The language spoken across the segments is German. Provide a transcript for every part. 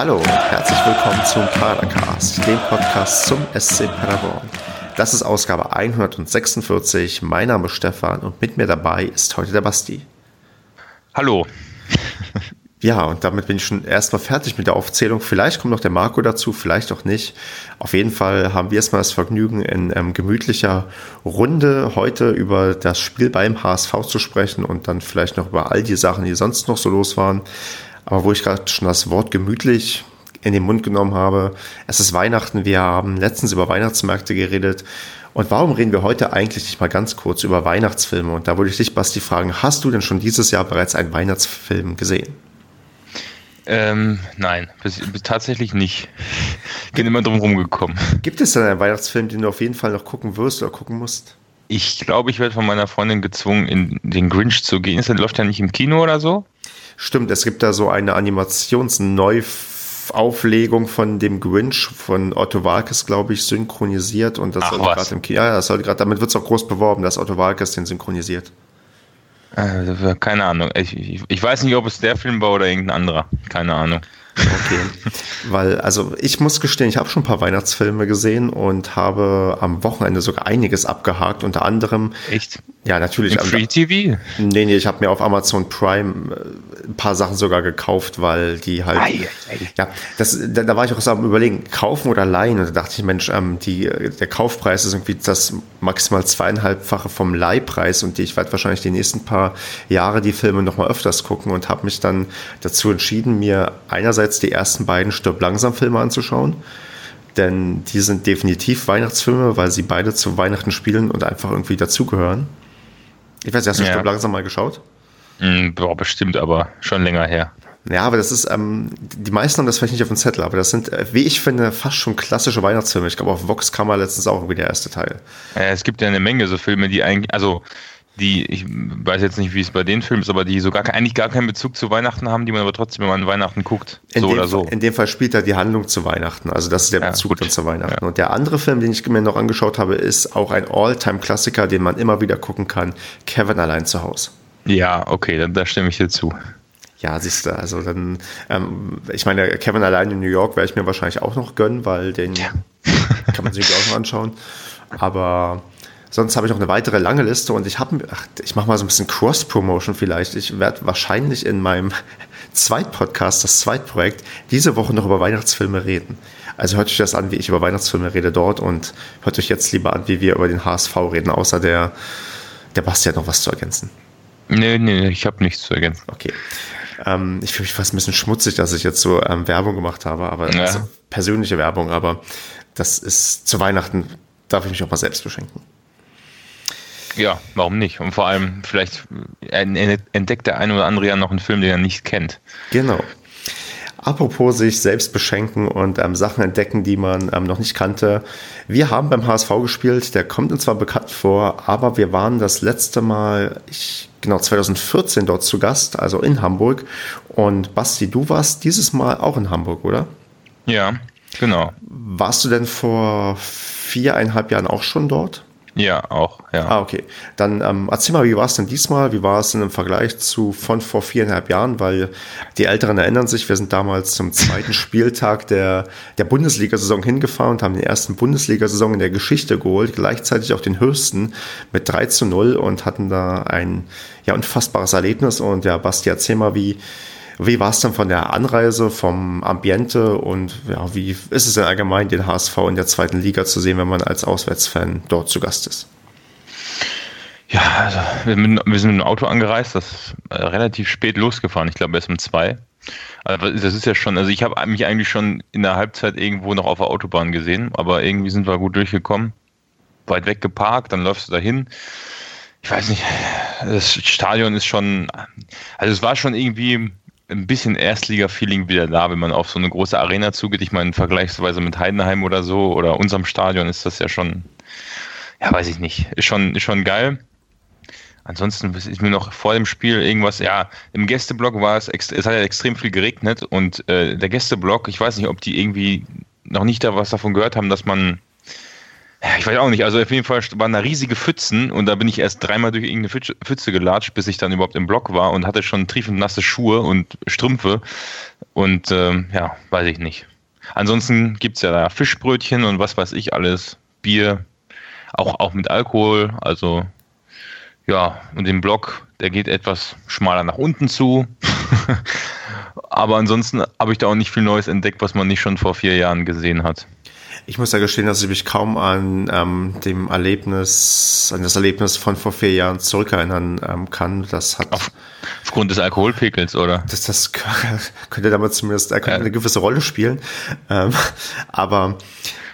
Hallo und herzlich willkommen zum Padercast, dem Podcast zum SC Paderborn. Das ist Ausgabe 146. Mein Name ist Stefan und mit mir dabei ist heute der Basti. Hallo. Ja, und damit bin ich schon erstmal fertig mit der Aufzählung. Vielleicht kommt noch der Marco dazu, vielleicht auch nicht. Auf jeden Fall haben wir erstmal das Vergnügen, in ähm, gemütlicher Runde heute über das Spiel beim HSV zu sprechen und dann vielleicht noch über all die Sachen, die sonst noch so los waren. Aber wo ich gerade schon das Wort gemütlich in den Mund genommen habe, es ist Weihnachten, wir haben letztens über Weihnachtsmärkte geredet. Und warum reden wir heute eigentlich nicht mal ganz kurz über Weihnachtsfilme? Und da würde ich dich, Basti, fragen, hast du denn schon dieses Jahr bereits einen Weihnachtsfilm gesehen? Ähm, nein, bis, bis tatsächlich nicht. Bin immer drum rumgekommen. Gibt es denn einen Weihnachtsfilm, den du auf jeden Fall noch gucken wirst oder gucken musst? Ich glaube, ich werde von meiner Freundin gezwungen, in den Grinch zu gehen. Das läuft ja nicht im Kino oder so. Stimmt, es gibt da so eine Animationsneuauflegung von dem Grinch von Otto Walkes, glaube ich, synchronisiert und das Ach, soll gerade im Kino. Ja, das soll gerade, damit wird es auch groß beworben, dass Otto Walkes den synchronisiert. Äh, keine Ahnung. Ich, ich, ich weiß nicht, ob es der Film war oder irgendein anderer. Keine Ahnung. Okay. Weil, also ich muss gestehen, ich habe schon ein paar Weihnachtsfilme gesehen und habe am Wochenende sogar einiges abgehakt, unter anderem. Echt? Ja, natürlich. Im Free TV? Nee, nee, ich habe mir auf Amazon Prime äh, ein paar Sachen sogar gekauft, weil die halt. Ei, ei. Ja, das, da, da war ich auch so am überlegen, kaufen oder leihen. Und da dachte ich, Mensch, ähm, die, der Kaufpreis ist irgendwie das maximal zweieinhalbfache vom Leihpreis und die, ich werde wahrscheinlich die nächsten paar Jahre die Filme noch mal öfters gucken und habe mich dann dazu entschieden, mir einerseits die ersten beiden Stirb langsam Filme anzuschauen. Denn die sind definitiv Weihnachtsfilme, weil sie beide zu Weihnachten spielen und einfach irgendwie dazugehören. Ich weiß nicht, hast du Ja. Stirb langsam mal geschaut? Hm, boah, bestimmt, aber schon länger her. Ja, aber das ist, ähm, die meisten haben das vielleicht nicht auf dem Zettel, aber das sind, äh, wie ich finde, fast schon klassische Weihnachtsfilme. Ich glaube, auf Vox kam mal letztens auch irgendwie der erste Teil. Äh, es gibt ja eine Menge so Filme, die eigentlich, also die, ich weiß jetzt nicht, wie es bei den Filmen ist, aber die so gar, eigentlich gar keinen Bezug zu Weihnachten haben, die man aber trotzdem immer an Weihnachten guckt. In so dem, oder so. In dem Fall spielt er die Handlung zu Weihnachten. Also das ist der Ja, Bezug gut. dann zu Weihnachten. Ja. Und der andere Film, den ich mir noch angeschaut habe, ist auch ein All-Time-Klassiker, den man immer wieder gucken kann. Kevin allein zu Hause. Ja, okay, da, da stimme ich dir zu. Ja, siehst du, also dann, ähm, ich meine, Kevin allein in New York werde ich mir wahrscheinlich auch noch gönnen, weil den kann man sich auch noch anschauen. Aber sonst habe ich noch eine weitere lange Liste und ich habe, ich mache mal so ein bisschen Cross-Promotion vielleicht. Ich werde wahrscheinlich in meinem Zweitpodcast, das Zweitprojekt, diese Woche noch über Weihnachtsfilme reden. Also hört euch das an, wie ich über Weihnachtsfilme rede dort und hört euch jetzt lieber an, wie wir über den HSV reden, außer der, der Basti hat noch was zu ergänzen. Nee, nee, ich habe nichts zu ergänzen. Okay. Ähm, ich fühle mich fast ein bisschen schmutzig, dass ich jetzt so ähm, Werbung gemacht habe, aber Ja. also persönliche Werbung, aber das ist zu Weihnachten, darf ich mich auch mal selbst beschenken. Ja, warum nicht? Und vor allem, vielleicht entdeckt der eine oder andere ja noch einen Film, den er nicht kennt. Genau. Apropos sich selbst beschenken und ähm, Sachen entdecken, die man ähm, noch nicht kannte. Wir haben beim HSV gespielt, der kommt uns zwar bekannt vor, aber wir waren das letzte Mal, ich, genau 2014 dort zu Gast, also in Hamburg. Und Basti, du warst dieses Mal auch in Hamburg, oder? Ja, genau. Warst du denn vor viereinhalb Jahren auch schon dort? Ja, auch, ja. Ah, okay. Dann ähm, erzähl mal, wie war es denn diesmal? Wie war es denn im Vergleich zu von vor viereinhalb Jahren? Weil die Älteren erinnern sich, wir sind damals zum zweiten Spieltag der, der Bundesliga-Saison hingefahren und haben den ersten Bundesliga-Saison in der Geschichte geholt, gleichzeitig auch den höchsten mit 3 zu 0 und hatten da ein ja, unfassbares Erlebnis. Und ja, Basti, erzähl mal, wie, wie war es denn von der Anreise, vom Ambiente und ja, wie ist es denn allgemein, den HSV in der zweiten Liga zu sehen, wenn man als Auswärtsfan dort zu Gast ist? Ja, also wir, sind- mit dem Auto angereist, das ist äh, relativ spät losgefahren. Ich glaube erst um zwei. Also das ist ja schon, also ich habe mich eigentlich schon in der Halbzeit irgendwo noch auf der Autobahn gesehen, aber irgendwie sind wir gut durchgekommen. Weit weg geparkt, dann läufst du dahin. Ich weiß nicht, das Stadion ist schon, also es war schon irgendwie ein bisschen Erstliga-Feeling wieder da, wenn man auf so eine große Arena zugeht. Ich meine, vergleichsweise mit Heidenheim oder so oder unserem Stadion ist das ja schon, ja, weiß ich nicht, ist schon, ist schon geil. Ansonsten ist mir noch vor dem Spiel irgendwas, ja, im Gästeblock war es, es hat ja extrem viel geregnet und äh, der Gästeblock, ich weiß nicht, ob die irgendwie noch nicht da was davon gehört haben, dass man Ja, ich weiß auch nicht. Also auf jeden Fall waren da riesige Pfützen und da bin ich erst dreimal durch irgendeine Pfütze gelatscht, bis ich dann überhaupt im Block war und hatte schon triefend nasse Schuhe und Strümpfe. Und ähm, ja, weiß ich nicht. Ansonsten gibt es ja da Fischbrötchen und was weiß ich alles. Bier, auch, auch mit Alkohol. Also ja, und den Block, der geht etwas schmaler nach unten zu. Aber ansonsten habe ich da auch nicht viel Neues entdeckt, was man nicht schon vor vier Jahren gesehen hat. Ich muss ja gestehen, dass ich mich kaum an ähm, dem Erlebnis, an das Erlebnis von vor vier Jahren zurückerinnern ähm, kann. Das hat Auf, aufgrund des Alkoholpegels, oder? Das, das könnte damit zumindest äh, eine gewisse Rolle spielen. Ähm, aber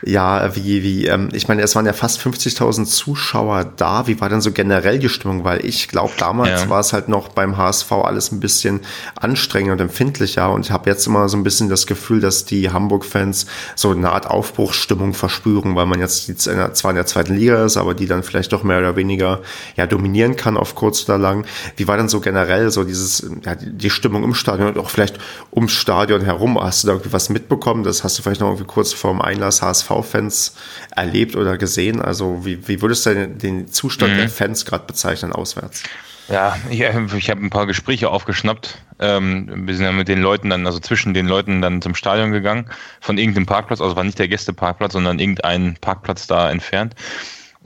ja, wie, wie, ähm, ich meine, es waren ja fast 50.000 Zuschauer da. Wie war denn so generell die Stimmung? Weil ich glaube, damals ja. war es halt noch beim HSV alles ein bisschen anstrengender und empfindlicher und habe jetzt immer so ein bisschen das Gefühl, dass die Hamburg-Fans so eine Art Aufbruchsstimmung verspüren, weil man jetzt die, zwar in der zweiten Liga ist, aber die dann vielleicht doch mehr oder weniger ja dominieren kann auf kurz oder lang. Wie war denn so generell so dieses, ja, die Stimmung im Stadion und auch vielleicht ums Stadion herum? Hast du da irgendwie was mitbekommen? Das hast du vielleicht noch irgendwie kurz vorm Einlass HSV HSV-Fans erlebt oder gesehen? Also wie, wie würdest du den, den Zustand mhm. der Fans gerade bezeichnen auswärts? Ja, ich, ich habe ein paar Gespräche aufgeschnappt. Ähm, wir sind ja mit den Leuten dann, also zwischen den Leuten dann zum Stadion gegangen, von irgendeinem Parkplatz, also war nicht der Gästeparkplatz, sondern irgendein Parkplatz da entfernt.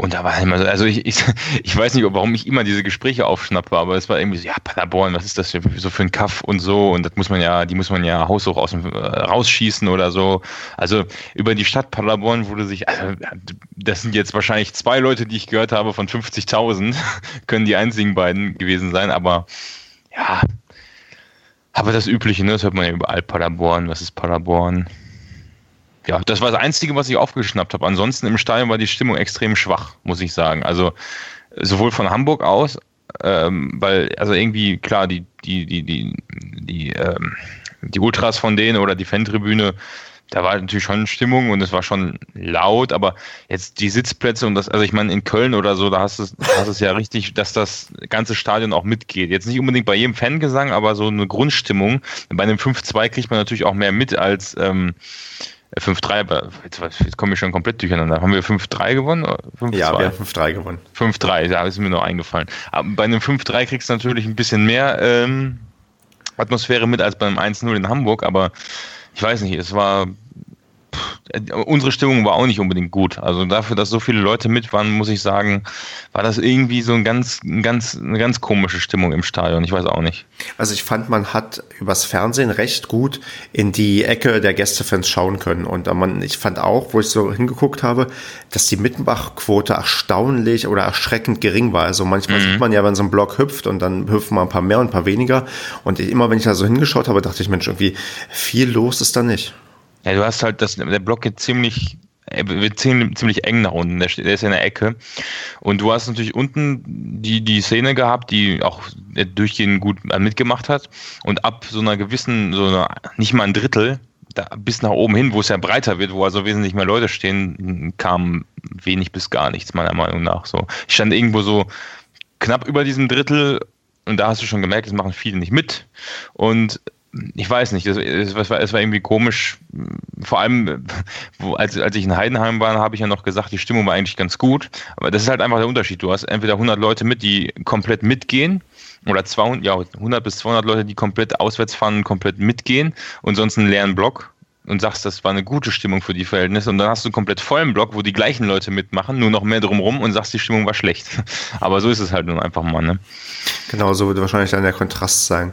Und da war immer so, also ich, ich, ich weiß nicht, warum ich immer diese Gespräche aufschnappe, aber es war irgendwie so, ja, Paderborn, was ist das für, so für ein Kaff und so und das muss man ja, die muss man ja haushoch aus äh, rausschießen oder so. Also über die Stadt Paderborn wurde sich, also das sind jetzt wahrscheinlich zwei Leute, die ich gehört habe von 50.000, können die einzigen beiden gewesen sein, aber ja, aber das Übliche, ne, das hört man ja überall, Paderborn, was ist Paderborn? Ja, das war das Einzige, was ich aufgeschnappt habe. Ansonsten im Stadion war die Stimmung extrem schwach, muss ich sagen. Also sowohl von Hamburg aus, ähm, weil, also irgendwie, klar, die, die, die, die, die, ähm, die Ultras von denen oder die Fantribüne, da war natürlich schon Stimmung und es war schon laut, aber jetzt die Sitzplätze und das, also ich meine, in Köln oder so, da hast du hast es ja richtig, dass das ganze Stadion auch mitgeht. Jetzt nicht unbedingt bei jedem Fangesang, aber so eine Grundstimmung. Bei einem 5-2 kriegt man natürlich auch mehr mit als ähm, 5-3, jetzt, jetzt komme ich schon komplett durcheinander. Haben wir 5-3 gewonnen? 5, ja, wir haben 5-3 gewonnen. 5-3, da ist mir noch eingefallen. Aber bei einem 5-3 kriegst du natürlich ein bisschen mehr ähm, Atmosphäre mit als beim 1-0 in Hamburg, aber ich weiß nicht, es war unsere Stimmung war auch nicht unbedingt gut. Also dafür, dass so viele Leute mit waren, muss ich sagen, war das irgendwie so ein ganz, ein ganz, eine ganz komische Stimmung im Stadion. Ich weiß auch nicht. Also ich fand, man hat übers Fernsehen recht gut in die Ecke der Gästefans schauen können. Und man, ich fand auch, wo ich so hingeguckt habe, dass die Mitmachquote erstaunlich oder erschreckend gering war. Also manchmal mhm. sieht man ja, wenn so ein Block hüpft und dann hüpfen mal ein paar mehr und ein paar weniger. Und immer wenn ich da so hingeschaut habe, dachte ich, Mensch, irgendwie viel los ist da nicht. Ja, du hast halt das, der Block geht ziemlich, wird ziemlich eng nach unten, der, der ist in der Ecke. Und du hast natürlich unten die, die Szene gehabt, die auch durchgehend gut mitgemacht hat. Und ab so einer gewissen, so einer, nicht mal ein Drittel, da, bis nach oben hin, wo es ja breiter wird, wo also wesentlich mehr Leute stehen, kam wenig bis gar nichts, meiner Meinung nach. So, ich stand irgendwo so knapp über diesem Drittel und da hast du schon gemerkt, es machen viele nicht mit. Und ich weiß nicht, es, war, war irgendwie komisch. Vor allem, wo, als, als ich in Heidenheim war, habe ich ja noch gesagt, die Stimmung war eigentlich ganz gut. Aber das ist halt einfach der Unterschied. Du hast entweder 100 Leute mit, die komplett mitgehen, oder 200, ja, 100 bis 200 Leute, die komplett auswärts fahren, komplett mitgehen und sonst einen leeren Block und sagst, das war eine gute Stimmung für die Verhältnisse und dann hast du einen komplett vollen Block, wo die gleichen Leute mitmachen, nur noch mehr drumrum und sagst, die Stimmung war schlecht. Aber so ist es halt nun einfach mal, ne? Genau, so wird wahrscheinlich dann der Kontrast sein.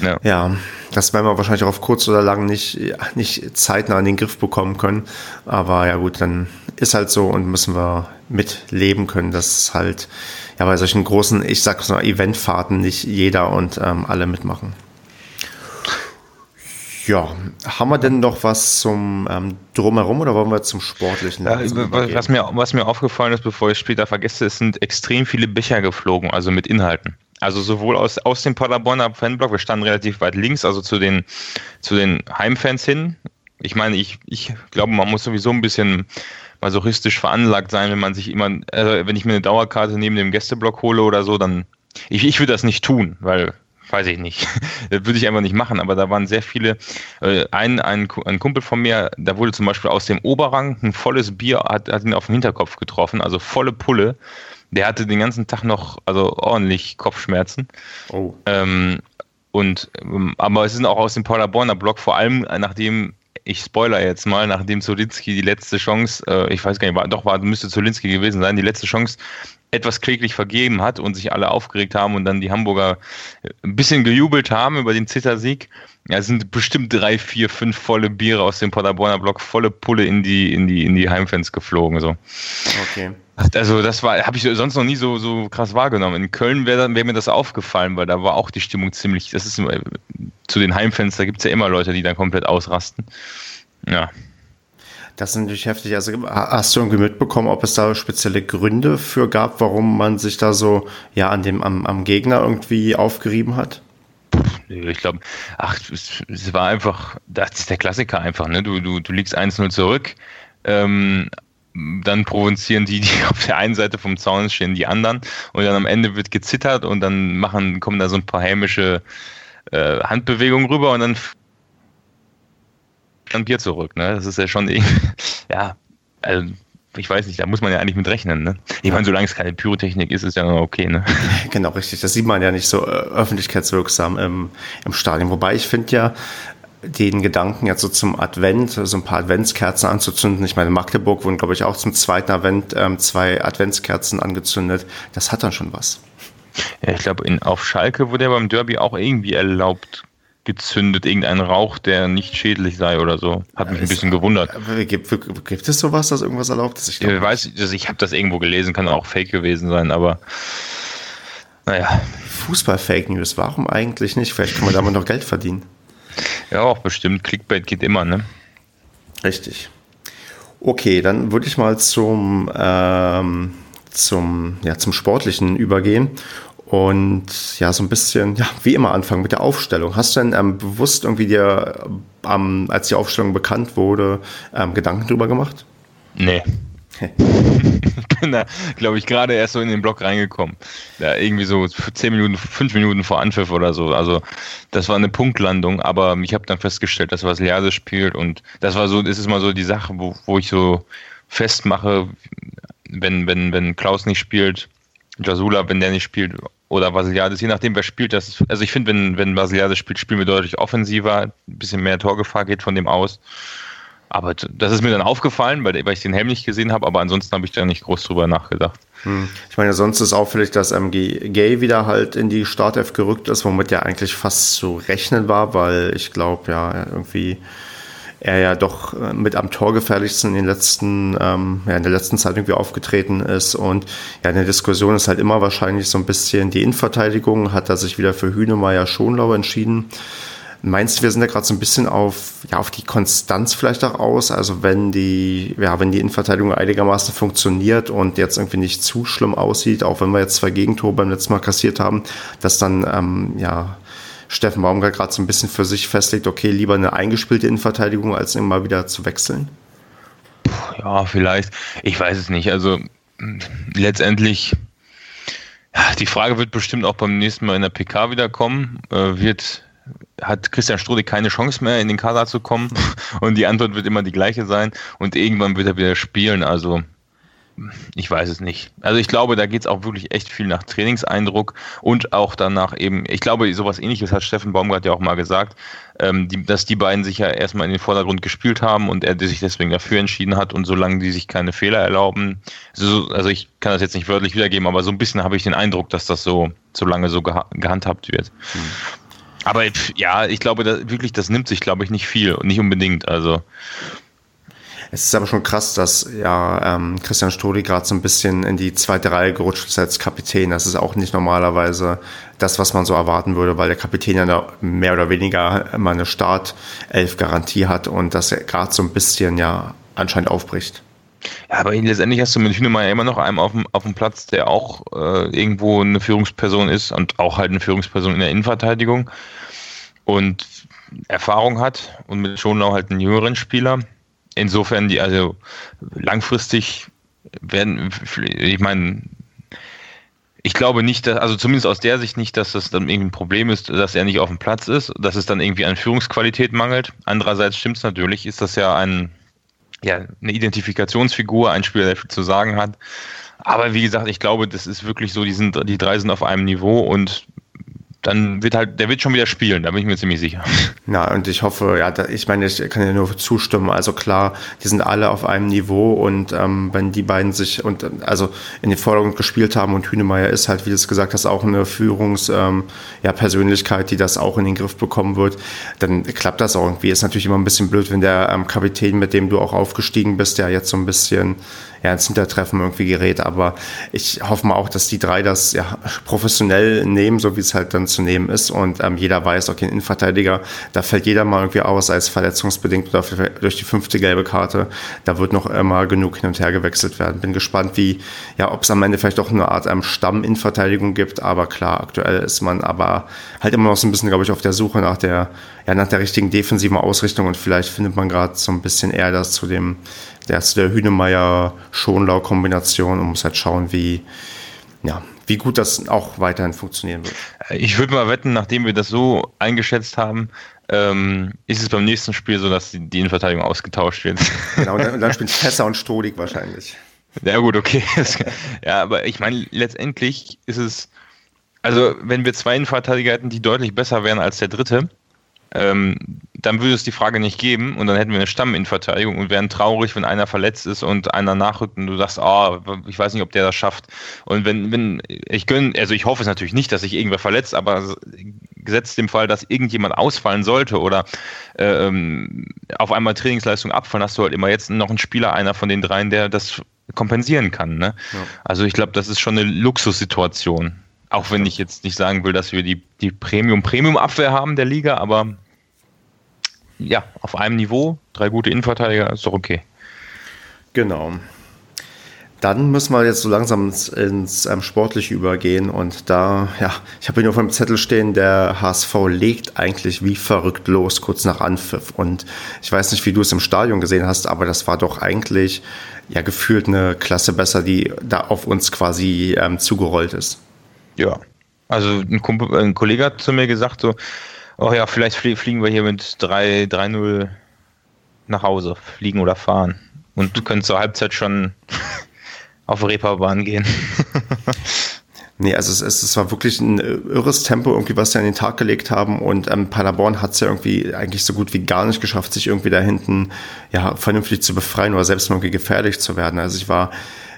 Ja. ja, das werden wir wahrscheinlich auch auf kurz oder lang nicht, nicht zeitnah in den Griff bekommen können. Aber ja gut, dann ist halt so und müssen wir mitleben können, dass halt ja bei solchen großen, ich sag's mal, Eventfahrten nicht jeder und ähm, alle mitmachen. Ja, haben wir denn noch was zum ähm, Drumherum oder wollen wir zum Sportlichen? Ja, was, mir, was mir aufgefallen ist, bevor ich später vergesse, es sind extrem viele Becher geflogen, also mit Inhalten. Also sowohl aus, aus dem Paderborner Fanblock, wir standen relativ weit links, also zu den, zu den Heimfans hin. Ich meine, ich, ich glaube, man muss sowieso ein bisschen masochistisch veranlagt sein, wenn man sich immer, also wenn ich mir eine Dauerkarte neben dem Gästeblock hole oder so, dann, ich, ich würde das nicht tun, weil weiß ich nicht. das würde ich einfach nicht machen, aber da waren sehr viele. Äh, ein, ein, ein Kumpel von mir, da wurde zum Beispiel aus dem Oberrang ein volles Bier, hat, hat ihn auf den Hinterkopf getroffen, also volle Pulle. Der hatte den ganzen Tag noch, also ordentlich Kopfschmerzen. Oh. Ähm, und, ähm, aber es ist auch aus dem Paula Borner Block, vor allem nachdem ich spoiler jetzt mal, nachdem Zolinski die letzte Chance, äh, ich weiß gar nicht, war, doch war, müsste Zolinski gewesen sein, die letzte Chance etwas kläglich vergeben hat und sich alle aufgeregt haben und dann die Hamburger ein bisschen gejubelt haben über den Zittersieg. Ja, sind bestimmt drei, vier, fünf volle Biere aus dem Paderborner Block, volle Pulle in die, in die, in die Heimfans geflogen. So. Okay. Also das war, habe ich sonst noch nie so, so krass wahrgenommen. In Köln wäre wär mir das aufgefallen, weil da war auch die Stimmung ziemlich, das ist äh, zu den Heimfans, da gibt es ja immer Leute, die dann komplett ausrasten. Ja. Das ist natürlich heftig. Also hast du irgendwie mitbekommen, ob es da spezielle Gründe für gab, warum man sich da so ja an dem am, am Gegner irgendwie aufgerieben hat? Ich glaube, ach, es, es, war einfach, das ist der Klassiker einfach, ne? Du, du, du liegst 1-0 zurück, ähm, dann provozieren die, die auf der einen Seite vom Zaun stehen, die anderen und dann am Ende wird gezittert und dann machen, kommen da so ein paar hämische äh, Handbewegungen rüber und dann ein Bier zurück. Ne? Das ist ja schon irgendwie, ja, also ich weiß nicht, da muss man ja eigentlich mit rechnen. Ne? Ich meine, solange es keine Pyrotechnik ist, ist ja noch okay. Ne? Genau, richtig. Das sieht man ja nicht so äh, öffentlichkeitswirksam im, im Stadion. Wobei ich finde ja, den Gedanken jetzt so zum Advent, so ein paar Adventskerzen anzuzünden. Ich meine, in Magdeburg wurden, glaube ich, auch zum zweiten Advent ähm, zwei Adventskerzen angezündet. Das hat dann schon was. Ja, ich glaube, auf Schalke wurde ja beim Derby auch irgendwie erlaubt, gezündet, irgendein Rauch, der nicht schädlich sei oder so. Hat mich ein bisschen gewundert. Gibt, gibt es sowas, dass irgendwas erlaubt ist? Ich, ich weiß, also ich habe das irgendwo gelesen, kann auch fake gewesen sein, aber naja. Fußball-Fake News, warum eigentlich nicht? Vielleicht kann man damit noch Geld verdienen. Ja, auch bestimmt. Clickbait geht immer, ne? Richtig. Okay, dann würde ich mal zum, ähm, zum, ja, zum Sportlichen übergehen und ja, so ein bisschen, ja, wie immer anfangen mit der Aufstellung. Hast du denn ähm, bewusst irgendwie dir, ähm, als die Aufstellung bekannt wurde, ähm, Gedanken drüber gemacht? Nee. Ich bin da, glaube ich, gerade erst so in den Block reingekommen. Ja, irgendwie so zehn Minuten, fünf Minuten vor Anpfiff oder so. Also das war eine Punktlandung, aber ich habe dann festgestellt, dass was Lease spielt und das war so, das ist mal so die Sache, wo, wo ich so festmache, wenn, wenn, wenn Klaus nicht spielt, Jasula, wenn der nicht spielt, oder Vasiliades, je nachdem, wer spielt. Das also ich finde, wenn, wenn Vasiliades spielt, spielen wir deutlich offensiver, ein bisschen mehr Torgefahr geht von dem aus. Aber das ist mir dann aufgefallen, weil, ich den Helm nicht gesehen habe, aber ansonsten habe ich da nicht groß drüber nachgedacht. Hm. Ich meine, sonst ist auffällig, dass MG Gay wieder halt in die Startelf gerückt ist, womit ja eigentlich fast zu rechnen war, weil ich glaube, ja, irgendwie er ja doch äh, mit am torgefährlichsten in den letzten, ähm, ja, in der letzten Zeit irgendwie aufgetreten ist. Und ja, in der Diskussion ist halt immer wahrscheinlich so ein bisschen die Innenverteidigung. Hat er sich wieder für Hühnemeier Schonlau entschieden. Meinst du, wir sind da gerade so ein bisschen auf, ja, auf die Konstanz vielleicht auch aus? Also wenn die, ja, wenn die Innenverteidigung einigermaßen funktioniert und jetzt irgendwie nicht zu schlimm aussieht, auch wenn wir jetzt zwei Gegentore beim letzten Mal kassiert haben, dass dann, ähm, ja, Steffen Baumgart gerade so ein bisschen für sich festlegt, okay, lieber eine eingespielte Innenverteidigung, als immer wieder zu wechseln? Ja, vielleicht. Ich weiß es nicht. Also letztendlich, ja, die Frage wird bestimmt auch beim nächsten Mal in der PK wieder kommen. Äh, wird, hat Christian Strode keine Chance mehr, in den Kader zu kommen? Und die Antwort wird immer die gleiche sein. Und irgendwann wird er wieder spielen. Also ich weiß es nicht. Also ich glaube, da geht es auch wirklich echt viel nach Trainingseindruck und auch danach eben, ich glaube, sowas ähnliches hat Steffen Baumgart ja auch mal gesagt, ähm, die, dass die beiden sich ja erstmal in den Vordergrund gespielt haben und er sich deswegen dafür entschieden hat und solange die sich keine Fehler erlauben, so, also ich kann das jetzt nicht wörtlich wiedergeben, aber so ein bisschen habe ich den Eindruck, dass das so, so lange so geha gehandhabt wird. Hm. Aber ja, ich glaube, da, wirklich, das nimmt sich, glaube ich, nicht viel und nicht unbedingt. Also es ist aber schon krass, dass ja ähm, Christian Strudi gerade so ein bisschen in die zweite Reihe gerutscht ist als Kapitän. Das ist auch nicht normalerweise das, was man so erwarten würde, weil der Kapitän ja mehr oder weniger immer eine Startelf-Garantie hat und dass er gerade so ein bisschen ja anscheinend aufbricht. Ja, aber letztendlich hast du mit Hünemeyer immer noch einen auf dem, auf dem Platz, der auch äh, irgendwo eine Führungsperson ist und auch halt eine Führungsperson in der Innenverteidigung und Erfahrung hat und mit Schonlau halt einen jüngeren Spieler insofern, die also langfristig werden, ich meine, ich glaube nicht, dass, also zumindest aus der Sicht nicht, dass das dann irgendwie ein Problem ist, dass er nicht auf dem Platz ist, dass es dann irgendwie an Führungsqualität mangelt. Andererseits stimmt es natürlich, ist das ja ein, ja, eine Identifikationsfigur, ein Spieler, der viel zu sagen hat. Aber wie gesagt, ich glaube, das ist wirklich so, die, sind, die drei sind auf einem Niveau und dann wird halt, der wird schon wieder spielen, da bin ich mir ziemlich sicher. Ja, und ich hoffe, ja, da, ich meine, ich kann ja nur zustimmen. Also klar, die sind alle auf einem Niveau und ähm, wenn die beiden sich und also in den Vordergrund gespielt haben und Hünemeyer ist halt, wie du es gesagt hast, auch eine Führungspersönlichkeit, ähm, ja, die das auch in den Griff bekommen wird, dann klappt das auch irgendwie. Ist natürlich immer ein bisschen blöd, wenn der ähm, Kapitän, mit dem du auch aufgestiegen bist, der jetzt so ein bisschen ja, ins Hintertreffen irgendwie gerät. Aber ich hoffe mal auch, dass die drei das ja professionell nehmen, so wie es halt dann zu nehmen ist. Und ähm, jeder weiß, okay, ein Innenverteidiger, da fällt jeder mal irgendwie aus, es verletzungsbedingt oder durch die fünfte gelbe Karte. Da wird noch immer genug hin und her gewechselt werden. Bin gespannt, wie, ja, ob es am Ende vielleicht doch eine Art ähm, Stamm in Verteidigung gibt. Aber klar, aktuell ist man aber halt immer noch so ein bisschen, glaube ich, auf der Suche nach der, ja, nach der richtigen defensiven Ausrichtung. Und vielleicht findet man gerade so ein bisschen eher das zu dem der ist der Hünemeyer-Schonlau-Kombination und muss halt schauen, wie, ja, wie gut das auch weiterhin funktionieren wird. Ich würde mal wetten, nachdem wir das so eingeschätzt haben, ähm, ist es beim nächsten Spiel so, dass die, die Innenverteidigung ausgetauscht wird. Genau, und dann, und dann spielt Fässer und Stodig wahrscheinlich. Ja, gut, okay. ja, aber ich meine, letztendlich ist es, also wenn wir zwei Innenverteidiger hätten, die deutlich besser wären als der dritte, ähm, dann würde es die Frage nicht geben und dann hätten wir eine Stamminverteidigung und wären traurig, wenn einer verletzt ist und einer nachrückt und du sagst, oh, ich weiß nicht, ob der das schafft. Und wenn, wenn, ich gönne, also ich hoffe es natürlich nicht, dass sich irgendwer verletzt, aber gesetzt dem Fall, dass irgendjemand ausfallen sollte oder ähm, auf einmal Trainingsleistung abfallen, hast du halt immer jetzt noch einen Spieler, einer von den dreien, der das kompensieren kann. Ne? Ja. Also ich glaube, das ist schon eine Luxussituation. Auch wenn ich jetzt nicht sagen will, dass wir die, die Premium-Premium-Abwehr haben der Liga, aber ja, auf einem Niveau, drei gute Innenverteidiger, ist doch okay. Genau. Dann müssen wir jetzt so langsam ins, ins ähm, Sportliche übergehen und da, ja, ich habe hier nur auf dem Zettel stehen, der HSV legt eigentlich wie verrückt los, kurz nach Anpfiff. Und ich weiß nicht, wie du es im Stadion gesehen hast, aber das war doch eigentlich ja gefühlt eine Klasse besser, die da auf uns quasi ähm, zugerollt ist. Ja, also ein, Kumpel, ein, Kollege hat zu mir gesagt, so, oh ja, vielleicht fliegen wir hier mit 3-0 nach Hause, fliegen oder fahren. Und du könntest zur Halbzeit schon auf Reeperbahn gehen. Nee, also es, es, es war wirklich ein irres Tempo, irgendwie, was sie an den Tag gelegt haben. Und ähm, Paderborn hat es ja irgendwie eigentlich so gut wie gar nicht geschafft, sich irgendwie da hinten ja vernünftig zu befreien oder selbst irgendwie gefährlich zu werden. Also ich war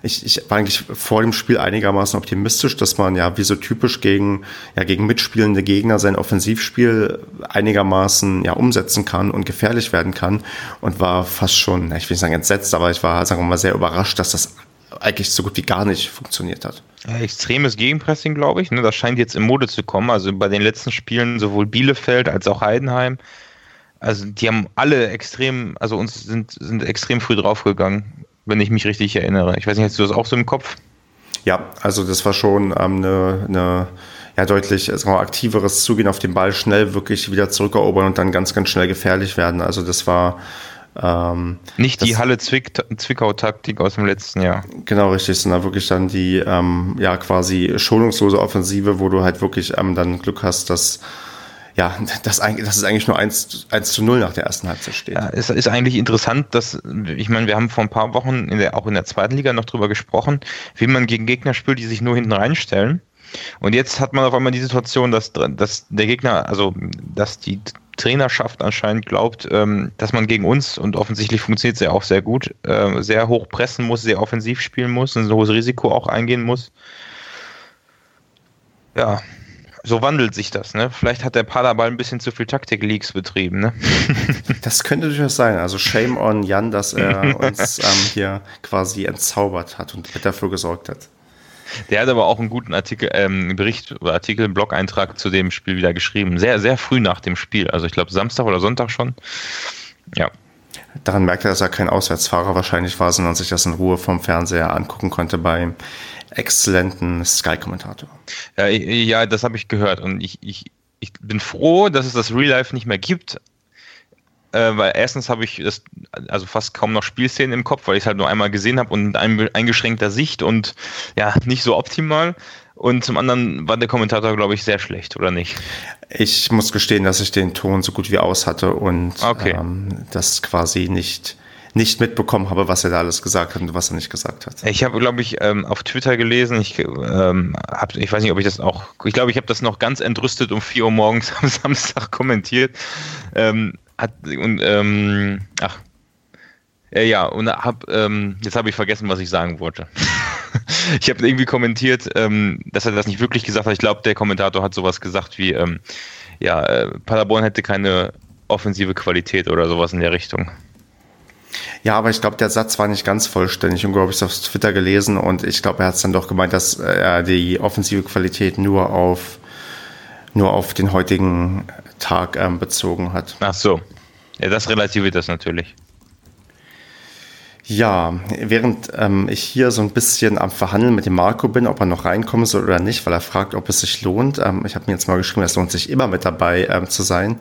ich, ich war eigentlich vor dem Spiel einigermaßen optimistisch, dass man ja wie so typisch gegen, ja, gegen mitspielende Gegner sein Offensivspiel einigermaßen ja, umsetzen kann und gefährlich werden kann und war fast schon, ich will nicht sagen entsetzt, aber ich war, sagen wir mal, sehr überrascht, dass das eigentlich so gut wie gar nicht funktioniert hat. Ja, extremes Gegenpressing, glaube ich. Ne? Das scheint jetzt in Mode zu kommen. Also bei den letzten Spielen sowohl Bielefeld als auch Heidenheim. Also die haben alle extrem, also uns sind, sind extrem früh draufgegangen wenn ich mich richtig erinnere. Ich weiß nicht, hast du das auch so im Kopf? Ja, also das war schon ähm, eine, eine ja, deutlich wir, aktiveres Zugehen auf den Ball, schnell wirklich wieder zurückerobern und dann ganz, ganz schnell gefährlich werden. Also das war ähm, nicht die Halle Zwick Zwickau-Taktik aus dem letzten Jahr. Genau, richtig, sondern wirklich dann die ähm, ja quasi schonungslose Offensive, wo du halt wirklich ähm, dann Glück hast, dass ja, das, das ist eigentlich nur 1, 1 zu 0 nach der ersten Halbzeit steht. Ja, es ist eigentlich interessant, dass, ich meine, wir haben vor ein paar Wochen in der, auch in der zweiten Liga noch drüber gesprochen, wie man gegen Gegner spielt, die sich nur hinten reinstellen. Und jetzt hat man auf einmal die Situation, dass, dass der Gegner, also dass die Trainerschaft anscheinend glaubt, ähm, dass man gegen uns, und offensichtlich funktioniert es ja auch sehr gut, äh, sehr hoch pressen muss, sehr offensiv spielen muss, ein hohes Risiko auch eingehen muss. Ja, so wandelt sich das, ne? Vielleicht hat der Paderball ein bisschen zu viel Taktik-Leaks betrieben, ne? das könnte durchaus sein. Also shame on Jan, dass er uns ähm, hier quasi entzaubert hat und dafür gesorgt hat. Der hat aber auch einen guten Artikel, ähm, Bericht oder Artikel, Blog-Eintrag zu dem Spiel wieder geschrieben. Sehr, sehr früh nach dem Spiel. Also ich glaube Samstag oder Sonntag schon. Ja. Daran merkt er, dass er kein Auswärtsfahrer wahrscheinlich war, sondern sich das in Ruhe vom Fernseher angucken konnte bei exzellenten Sky-Kommentator. Ja, ja, das habe ich gehört und ich, ich, ich bin froh, dass es das Real Life nicht mehr gibt. Äh, weil erstens habe ich das, also fast kaum noch Spielszenen im Kopf, weil ich es halt nur einmal gesehen habe und ein, eingeschränkter Sicht und ja, nicht so optimal. Und zum anderen war der Kommentator, glaube ich, sehr schlecht, oder nicht? Ich muss gestehen, dass ich den Ton so gut wie aus hatte und okay. ähm, das quasi nicht nicht mitbekommen habe, was er da alles gesagt hat und was er nicht gesagt hat. Ich habe, glaube ich, ähm, auf Twitter gelesen, ich, ähm, hab, ich weiß nicht, ob ich das auch, ich glaube, ich habe das noch ganz entrüstet um 4 Uhr morgens am Samstag kommentiert. Ähm, hat, und, ähm, ach, äh, ja, und hab, ähm, jetzt habe ich vergessen, was ich sagen wollte. ich habe irgendwie kommentiert, ähm, dass er das nicht wirklich gesagt hat. Ich glaube, der Kommentator hat sowas gesagt wie, ähm, ja, äh, Paderborn hätte keine offensive Qualität oder sowas in der Richtung. Ja, aber ich glaube, der Satz war nicht ganz vollständig. Und glaube ich, auf Twitter gelesen und ich glaube, er hat es dann doch gemeint, dass er die offensive Qualität nur auf nur auf den heutigen Tag ähm, bezogen hat. Ach so. Ja, das relativiert das natürlich. Ja, während ähm, ich hier so ein bisschen am Verhandeln mit dem Marco bin, ob er noch reinkommen soll oder nicht, weil er fragt, ob es sich lohnt. Ähm, ich habe mir jetzt mal geschrieben, es lohnt sich immer mit dabei ähm, zu sein.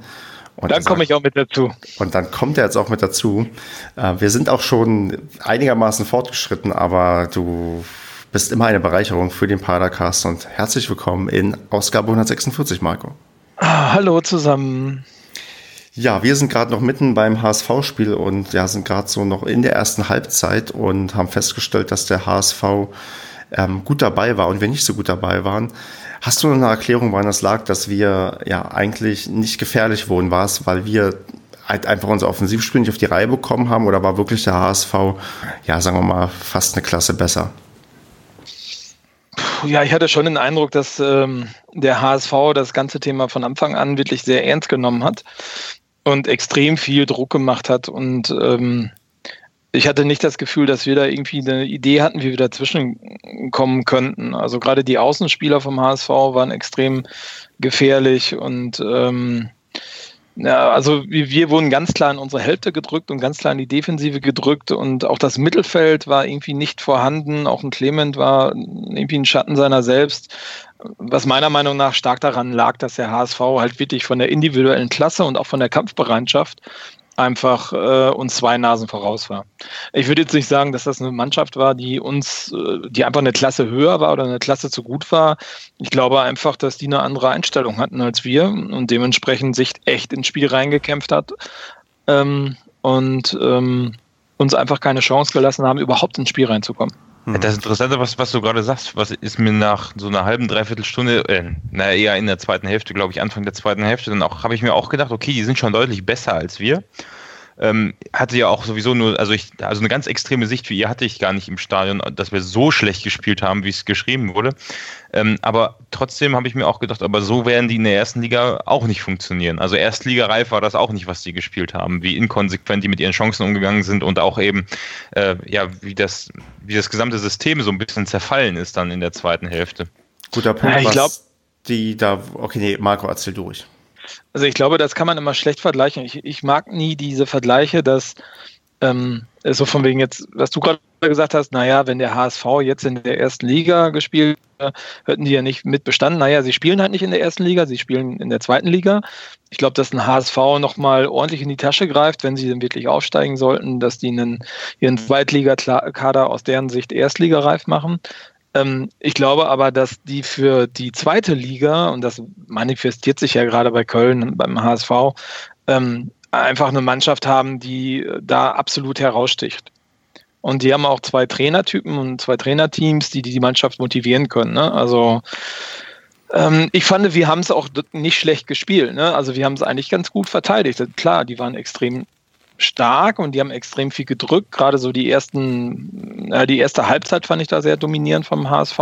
Und dann komme ich auch mit dazu. Und dann kommt er jetzt auch mit dazu. Äh, wir sind auch schon einigermaßen fortgeschritten, aber du bist immer eine Bereicherung für den Padercast und herzlich willkommen in Ausgabe 146, Marco. Ah, hallo zusammen. Ja, wir sind gerade noch mitten beim HSV-Spiel und ja, sind gerade so noch in der ersten Halbzeit und haben festgestellt, dass der HSV ähm, gut dabei war und wir nicht so gut dabei waren. Hast du eine Erklärung, woran das lag, dass wir ja eigentlich nicht gefährlich wurden? War es, weil wir halt einfach unser Offensivspiel nicht auf die Reihe bekommen haben oder war wirklich der HSV, ja, sagen wir mal, fast eine Klasse besser? Ja, ich hatte schon den Eindruck, dass ähm, der HSV das ganze Thema von Anfang an wirklich sehr ernst genommen hat und extrem viel Druck gemacht hat und ähm, ich hatte nicht das Gefühl, dass wir da irgendwie eine Idee hatten, wie wir dazwischen kommen könnten. Also gerade die Außenspieler vom HSV waren extrem gefährlich und ähm, ja, also wir, wurden ganz klar in unsere Hälfte gedrückt und ganz klar in die Defensive gedrückt und auch das Mittelfeld war irgendwie nicht vorhanden. Auch ein Clement war irgendwie ein Schatten seiner selbst was meiner Meinung nach stark daran lag, dass der HSV halt wirklich von der individuellen Klasse und auch von der Kampfbereitschaft einfach äh, uns zwei Nasen voraus war. Ich würde jetzt nicht sagen, dass das eine Mannschaft war, die uns, äh, die einfach eine Klasse höher war oder eine Klasse zu gut war. Ich glaube einfach, dass die eine andere Einstellung hatten als wir und dementsprechend sich echt ins Spiel reingekämpft hat ähm, und ähm, uns einfach keine Chance gelassen haben, überhaupt ins Spiel reinzukommen. Hm. Das Interessante, was, was du gerade sagst, was ist mir nach so einer halben, dreiviertel Stunde, äh, naja, eher in der zweiten Hälfte, glaube ich, Anfang der zweiten Hälfte, dann auch, habe ich mir auch gedacht, okay, die sind schon deutlich besser als wir ähm, hatte ja auch sowieso nur, also ich, also eine ganz extreme Sicht wie ihr hatte ich gar nicht im Stadion, dass wir so schlecht gespielt haben, wie es geschrieben wurde. Ähm, aber trotzdem habe ich mir auch gedacht, aber so werden die in der ersten Liga auch nicht funktionieren. Also Erstligareif war das auch nicht, was die gespielt haben, wie inkonsequent die mit ihren Chancen umgegangen sind und auch eben, äh, ja, wie das, wie das gesamte System so ein bisschen zerfallen ist dann in der zweiten Hälfte. Guter Punkt. Ja, ich glaube, die da, okay, nee, Marco, erzähl durch. Also ich glaube, das kann man immer schlecht vergleichen. Ich, ich mag nie diese Vergleiche, dass ähm, so von wegen jetzt, was du gerade gesagt hast, naja, wenn der HSV jetzt in der ersten Liga gespielt hätten die ja nicht mit bestanden. Naja, sie spielen halt nicht in der ersten Liga, sie spielen in der zweiten Liga. Ich glaube, dass ein HSV nochmal ordentlich in die Tasche greift, wenn sie dann wirklich aufsteigen sollten, dass die einen, ihren Zweitligakader aus deren Sicht erstligareif machen. Ähm, ich glaube aber, dass die für die zweite Liga, und das manifestiert sich ja gerade bei Köln beim HSV, ähm, einfach eine Mannschaft haben, die da absolut heraussticht. Und die haben auch zwei Trainertypen und zwei Trainerteams, die die Mannschaft motivieren können. Ne? Also ähm, ich fand, wir haben es auch nicht schlecht gespielt. Ne? Also wir haben es eigentlich ganz gut verteidigt. Klar, die waren extrem stark und die haben extrem viel gedrückt. Gerade so die ersten, äh, die erste Halbzeit fand ich da sehr dominierend vom HSV.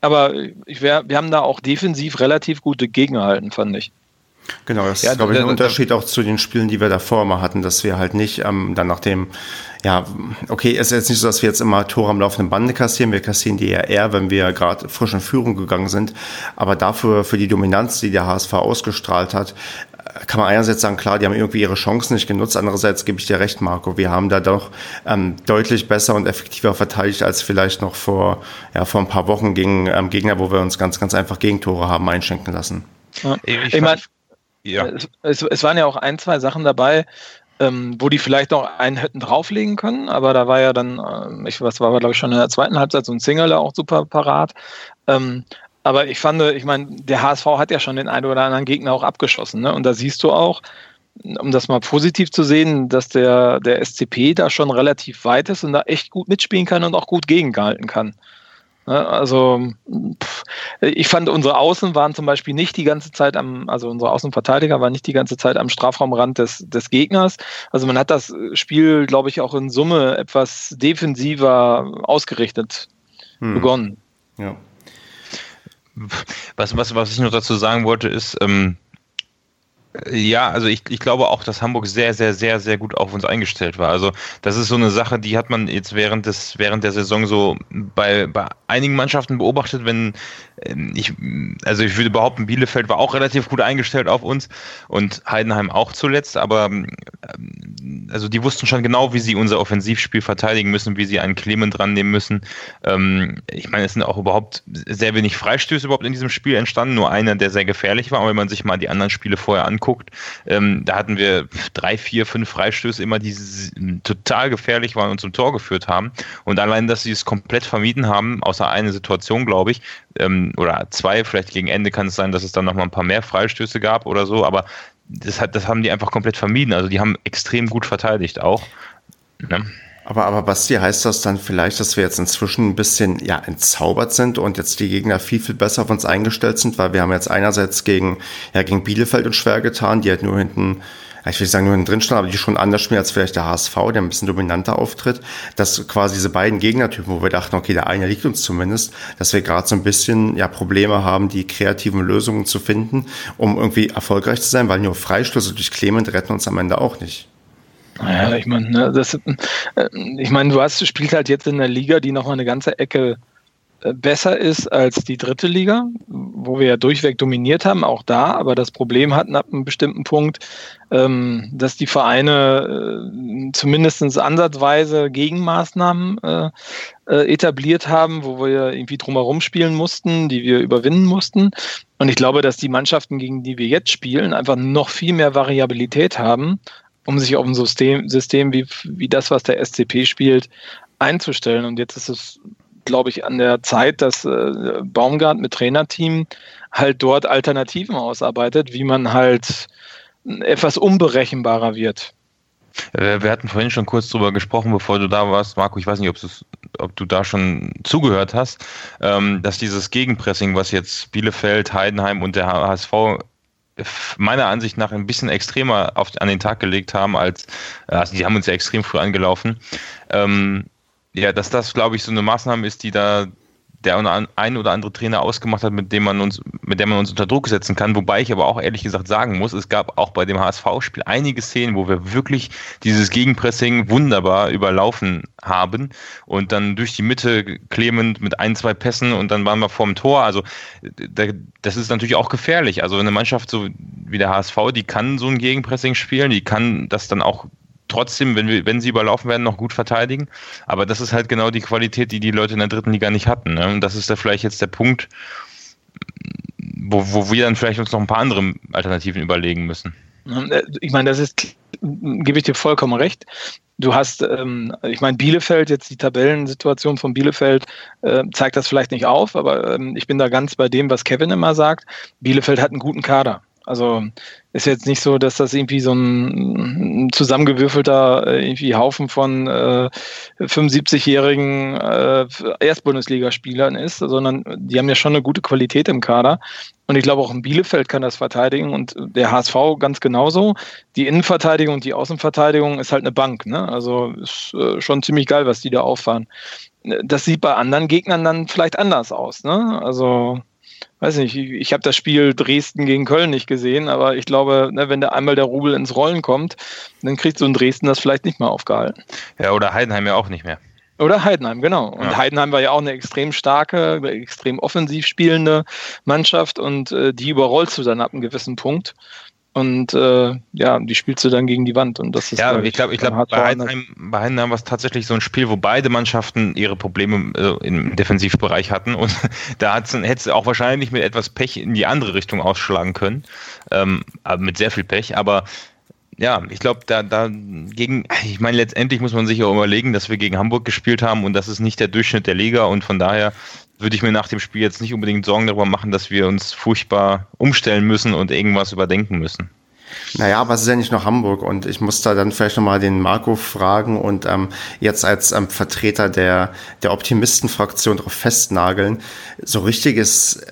Aber ich wär, wir haben da auch defensiv relativ gute Gegner gehalten, fand ich. Genau, das ja, ist, glaube ich, ein Unterschied auch zu den Spielen, die wir davor mal hatten, dass wir halt nicht ähm, dann nach dem, ja, okay, es ist jetzt nicht so, dass wir jetzt immer Tore am laufenden Bande kassieren, wir kassieren die ja eher, wenn wir gerade frisch in Führung gegangen sind, aber dafür, für die Dominanz, die der HSV ausgestrahlt hat, kann man einerseits sagen, klar, die haben irgendwie ihre Chancen nicht genutzt. Andererseits gebe ich dir recht, Marco. Wir haben da doch ähm, deutlich besser und effektiver verteidigt als vielleicht noch vor, ja, vor ein paar Wochen gegen ähm, Gegner, wo wir uns ganz, ganz einfach Gegentore haben einschenken lassen. Ja. Ich, ich meine, ja. es, es, waren ja auch ein, zwei Sachen dabei, ähm, wo die vielleicht noch einen hätten drauflegen können, aber da war ja dann, äh, ich was war, glaube ich, schon in der zweiten Halbzeit so ein Single auch super parat. Ähm, aber ich fand, ich meine, der HSV hat ja schon den einen oder anderen Gegner auch abgeschossen. Ne? Und da siehst du auch, um das mal positiv zu sehen, dass der, der SCP da schon relativ weit ist und da echt gut mitspielen kann und auch gut gegengehalten kann. Ne? Also pff, ich fand, unsere Außen waren zum Beispiel nicht die ganze Zeit am, also unsere Außenverteidiger waren nicht die ganze Zeit am Strafraumrand des, des Gegners. Also man hat das Spiel, glaube ich, auch in Summe etwas defensiver ausgerichtet hm. begonnen. Ja. Was, was, was ich noch dazu sagen wollte, ist, ähm, ja, also ich, ich glaube auch, dass Hamburg sehr, sehr, sehr, sehr gut auf uns eingestellt war. Also das ist so eine Sache, die hat man jetzt während des, während der Saison so bei, bei einigen Mannschaften beobachtet, wenn ähm, ich, also ich würde behaupten, Bielefeld war auch relativ gut eingestellt auf uns und Heidenheim auch zuletzt, aber ähm, also die wussten schon genau, wie sie unser Offensivspiel verteidigen müssen, wie sie einen Clement dran nehmen müssen. Ähm, ich meine, es sind auch überhaupt sehr wenig Freistöße überhaupt in diesem Spiel entstanden, nur einer, der sehr gefährlich war. Und wenn man sich mal die anderen Spiele vorher anguckt, ähm, da hatten wir drei, vier, fünf Freistöße immer, die total gefährlich waren und zum Tor geführt haben. Und allein, dass sie es komplett vermieden haben, außer eine Situation, glaube ich, ähm, oder zwei, vielleicht gegen Ende kann es sein, dass es dann nochmal ein paar mehr Freistöße gab oder so, aber das, hat, das haben die einfach komplett vermieden. Also die haben extrem gut verteidigt auch. Ne? Aber, aber Basti, heißt das dann vielleicht, dass wir jetzt inzwischen ein bisschen ja, entzaubert sind und jetzt die Gegner viel, viel besser auf uns eingestellt sind? Weil wir haben jetzt einerseits gegen, ja, gegen Bielefeld uns schwer getan, die halt nur hinten ich will nicht sagen nur drin stand, aber die schon anders spielen als vielleicht der HSV, der ein bisschen dominanter auftritt, dass quasi diese beiden Gegnertypen, wo wir dachten, okay, der eine liegt uns zumindest, dass wir gerade so ein bisschen ja Probleme haben, die kreativen Lösungen zu finden, um irgendwie erfolgreich zu sein, weil nur Freistöße durch Clement retten uns am Ende auch nicht. Naja, ich meine, ne, das, äh, ich meine, du hast, du spielst halt jetzt in der Liga, die nochmal eine ganze Ecke äh, besser ist als die dritte Liga, wo wir ja durchweg dominiert haben, auch da, aber das Problem hatten ab einem bestimmten Punkt, ähm, dass die Vereine äh, zumindest ansatzweise Gegenmaßnahmen äh, äh, etabliert haben, wo wir irgendwie drumherum spielen mussten, die wir überwinden mussten. Und ich glaube, dass die Mannschaften, gegen die wir jetzt spielen, einfach noch viel mehr Variabilität haben, um sich auf ein System, System wie, wie das, was der SCP spielt, einzustellen. Und jetzt ist es glaube ich, an der Zeit, dass äh, Baumgart mit Trainerteam halt dort Alternativen ausarbeitet, wie man halt etwas unberechenbarer wird. Wir hatten vorhin schon kurz drüber gesprochen, bevor du da warst, Marco. Ich weiß nicht, ob du da schon zugehört hast, ähm, dass dieses Gegenpressing, was jetzt Bielefeld, Heidenheim und der HSV meiner Ansicht nach ein bisschen extremer auf, an den Tag gelegt haben, als also die haben uns ja extrem früh angelaufen. Ähm, ja, dass das, glaube ich, so eine Maßnahme ist, die da der ein oder andere Trainer ausgemacht hat, mit dem man uns, mit der man uns unter Druck setzen kann. Wobei ich aber auch ehrlich gesagt sagen muss, es gab auch bei dem HSV-Spiel einige Szenen, wo wir wirklich dieses Gegenpressing wunderbar überlaufen haben und dann durch die Mitte klemmend mit ein, zwei Pässen und dann waren wir vorm Tor. Also das ist natürlich auch gefährlich. Also eine Mannschaft so wie der HSV, die kann so ein Gegenpressing spielen, die kann das dann auch trotzdem, wenn, wir, wenn sie überlaufen werden, noch gut verteidigen. Aber das ist halt genau die Qualität, die die Leute in der dritten Liga nicht hatten. Ne? Und das ist da vielleicht jetzt der Punkt, wo, wo wir dann vielleicht uns noch ein paar andere Alternativen überlegen müssen. Ich meine, das ist, gebe ich dir vollkommen recht. Du hast, ähm, ich meine, Bielefeld, jetzt die Tabellensituation von Bielefeld äh, zeigt das vielleicht nicht auf, aber ähm, ich bin da ganz bei dem, was Kevin immer sagt. Bielefeld hat einen guten Kader. Also ist jetzt nicht so, dass das irgendwie so ein zusammengewürfelter äh, irgendwie Haufen von äh, 75-jährigen äh, Erstbundesligaspielern ist, sondern die haben ja schon eine gute Qualität im Kader. Und ich glaube auch in Bielefeld kann das verteidigen und der HSV ganz genauso. Die Innenverteidigung und die Außenverteidigung ist halt eine Bank. Ne? Also ist äh, schon ziemlich geil, was die da auffahren. Das sieht bei anderen Gegnern dann vielleicht anders aus. Ne? Also weiß nicht, ich, ich habe das Spiel Dresden gegen Köln nicht gesehen, aber ich glaube, ne, wenn da einmal der Rubel ins Rollen kommt, dann kriegt so ein Dresden das vielleicht nicht mehr aufgehalten. Ja, oder Heidenheim ja auch nicht mehr. Oder Heidenheim, genau. Und ja. Heidenheim war ja auch eine extrem starke, extrem offensiv spielende Mannschaft und äh, die überrollst du dann ab einem gewissen Punkt. Und äh, ja, die spielst du dann gegen die Wand. Und das ist ja, halt ich glaube, ich glaube, bei Heidenheim, bei Heidenheim war es tatsächlich so ein Spiel, wo beide Mannschaften ihre Probleme äh, im Defensivbereich hatten. Und da hätte es auch wahrscheinlich mit etwas Pech in die andere Richtung ausschlagen können. Ähm, aber mit sehr viel Pech. Aber ja, ich glaube, da, da gegen, ich meine, letztendlich muss man sich auch überlegen, dass wir gegen Hamburg gespielt haben und das ist nicht der Durchschnitt der Liga und von daher würde ich mir nach dem Spiel jetzt nicht unbedingt Sorgen darüber machen, dass wir uns furchtbar umstellen müssen und irgendwas überdenken müssen. Naja, aber es ist ja nicht nur Hamburg und ich muss da dann vielleicht nochmal den Marco fragen und ähm, jetzt als ähm, Vertreter der, der Optimistenfraktion darauf festnageln. So richtiges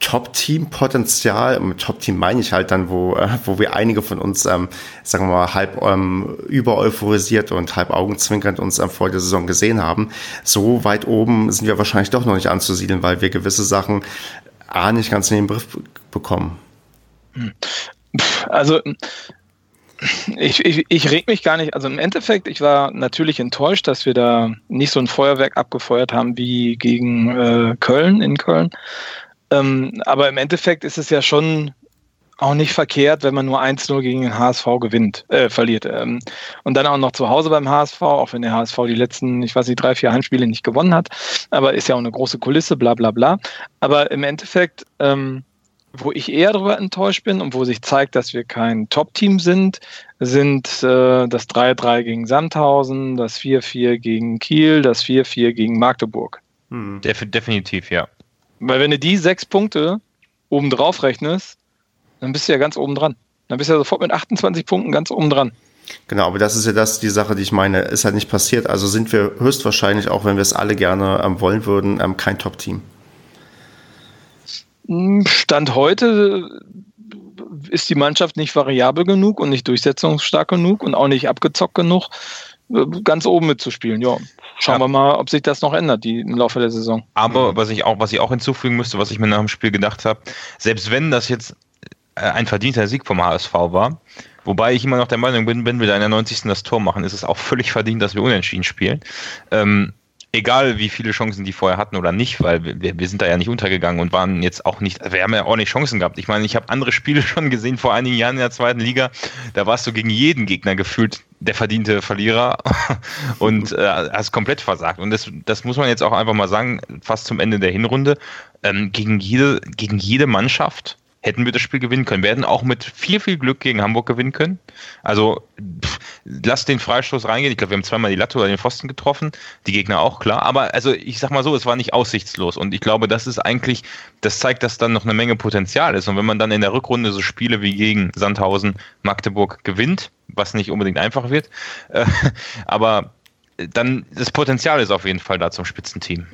Top-Team-Potenzial, mit Top-Team meine ich halt dann, wo, äh, wo wir einige von uns, ähm, sagen wir mal, halb ähm, über euphorisiert und halb augenzwinkernd uns ähm, vor der Saison gesehen haben. So weit oben sind wir wahrscheinlich doch noch nicht anzusiedeln, weil wir gewisse Sachen A nicht ganz in den Griff bekommen. Also ich, ich, ich reg mich gar nicht. Also im Endeffekt, ich war natürlich enttäuscht, dass wir da nicht so ein Feuerwerk abgefeuert haben wie gegen äh, Köln in Köln. Ähm, aber im Endeffekt ist es ja schon auch nicht verkehrt, wenn man nur 1-0 gegen den HSV gewinnt, äh, verliert. Ähm, und dann auch noch zu Hause beim HSV, auch wenn der HSV die letzten, ich weiß nicht, drei, vier Heimspiele nicht gewonnen hat. Aber ist ja auch eine große Kulisse, bla bla bla. Aber im Endeffekt, ähm, wo ich eher darüber enttäuscht bin und wo sich zeigt, dass wir kein Top-Team sind, sind äh, das 3-3 gegen Sandhausen, das 4-4 gegen Kiel, das 4-4 gegen Magdeburg. Hm. definitiv, ja. Weil wenn du die sechs Punkte oben drauf rechnest, dann bist du ja ganz oben dran. Dann bist du ja sofort mit 28 Punkten ganz oben dran. Genau, aber das ist ja das, die Sache, die ich meine, ist halt nicht passiert. Also sind wir höchstwahrscheinlich, auch wenn wir es alle gerne ähm, wollen würden, ähm, kein Top-Team. Stand heute ist die Mannschaft nicht variabel genug und nicht durchsetzungsstark genug und auch nicht abgezockt genug, ganz oben mitzuspielen. Ja, schauen ja. wir mal, ob sich das noch ändert die, im Laufe der Saison. Aber was ich auch, was ich auch hinzufügen müsste, was ich mir nach dem Spiel gedacht habe, selbst wenn das jetzt äh, ein verdienter Sieg vom HSV war, wobei ich immer noch der Meinung bin, wenn wir da in der 90. das Tor machen, ist es auch völlig verdient, dass wir unentschieden spielen. Ähm, egal wie viele Chancen die vorher hatten oder nicht, weil wir, wir sind da ja nicht untergegangen und waren jetzt auch nicht, wir haben ja auch nicht Chancen gehabt. Ich meine, ich habe andere Spiele schon gesehen vor einigen Jahren in der zweiten Liga, da warst du gegen jeden Gegner gefühlt der verdiente Verlierer und äh, hast komplett versagt. Und das, das muss man jetzt auch einfach mal sagen, fast zum Ende der Hinrunde, ähm, gegen, jede, gegen jede Mannschaft hätten wir das Spiel gewinnen können. Wir hätten auch mit viel, viel Glück gegen Hamburg gewinnen können. Also pff, lass den Freistoß reingehen. Ich glaube, wir haben zweimal die Latte oder den Pfosten getroffen. Die Gegner auch, klar. Aber also ich sag mal so, es war nicht aussichtslos. Und ich glaube, das ist eigentlich, das zeigt, dass dann noch eine Menge Potenzial ist. Und wenn man dann in der Rückrunde so Spiele wie gegen Sandhausen, Magdeburg gewinnt, was nicht unbedingt einfach wird, äh, aber dann das Potenzial ist auf jeden Fall da zum Spitzenteam.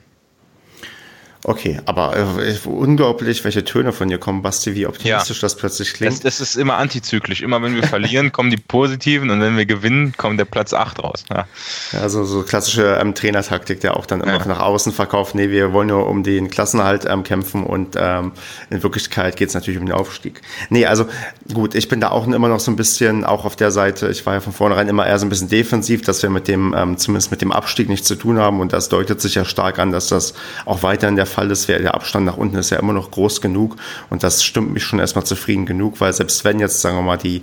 Okay, aber äh, unglaublich, welche Töne von dir kommen, Basti, wie optimistisch ja. das plötzlich klingt. Das, das, ist immer antizyklisch. Immer wenn wir verlieren, kommen die positiven und wenn wir gewinnen, kommt der Platz 8 raus. Ja, ja so, so klassische ähm, Trainertaktik, der auch dann immer ja. nach außen verkauft, nee, wir wollen nur um den Klassenhalt ähm, kämpfen und ähm, in Wirklichkeit geht es natürlich um den Aufstieg. Nee, also gut, ich bin da auch immer noch so ein bisschen, auch auf der Seite, ich war ja von vornherein immer eher so ein bisschen defensiv, dass wir mit dem, ähm, zumindest mit dem Abstieg nichts zu tun haben und das deutet sich ja stark an, dass das auch weiterhin der Fall ist. Der Abstand nach unten ist ja immer noch groß genug und das stimmt mich schon erstmal zufrieden genug, weil selbst wenn jetzt, sagen wir mal, die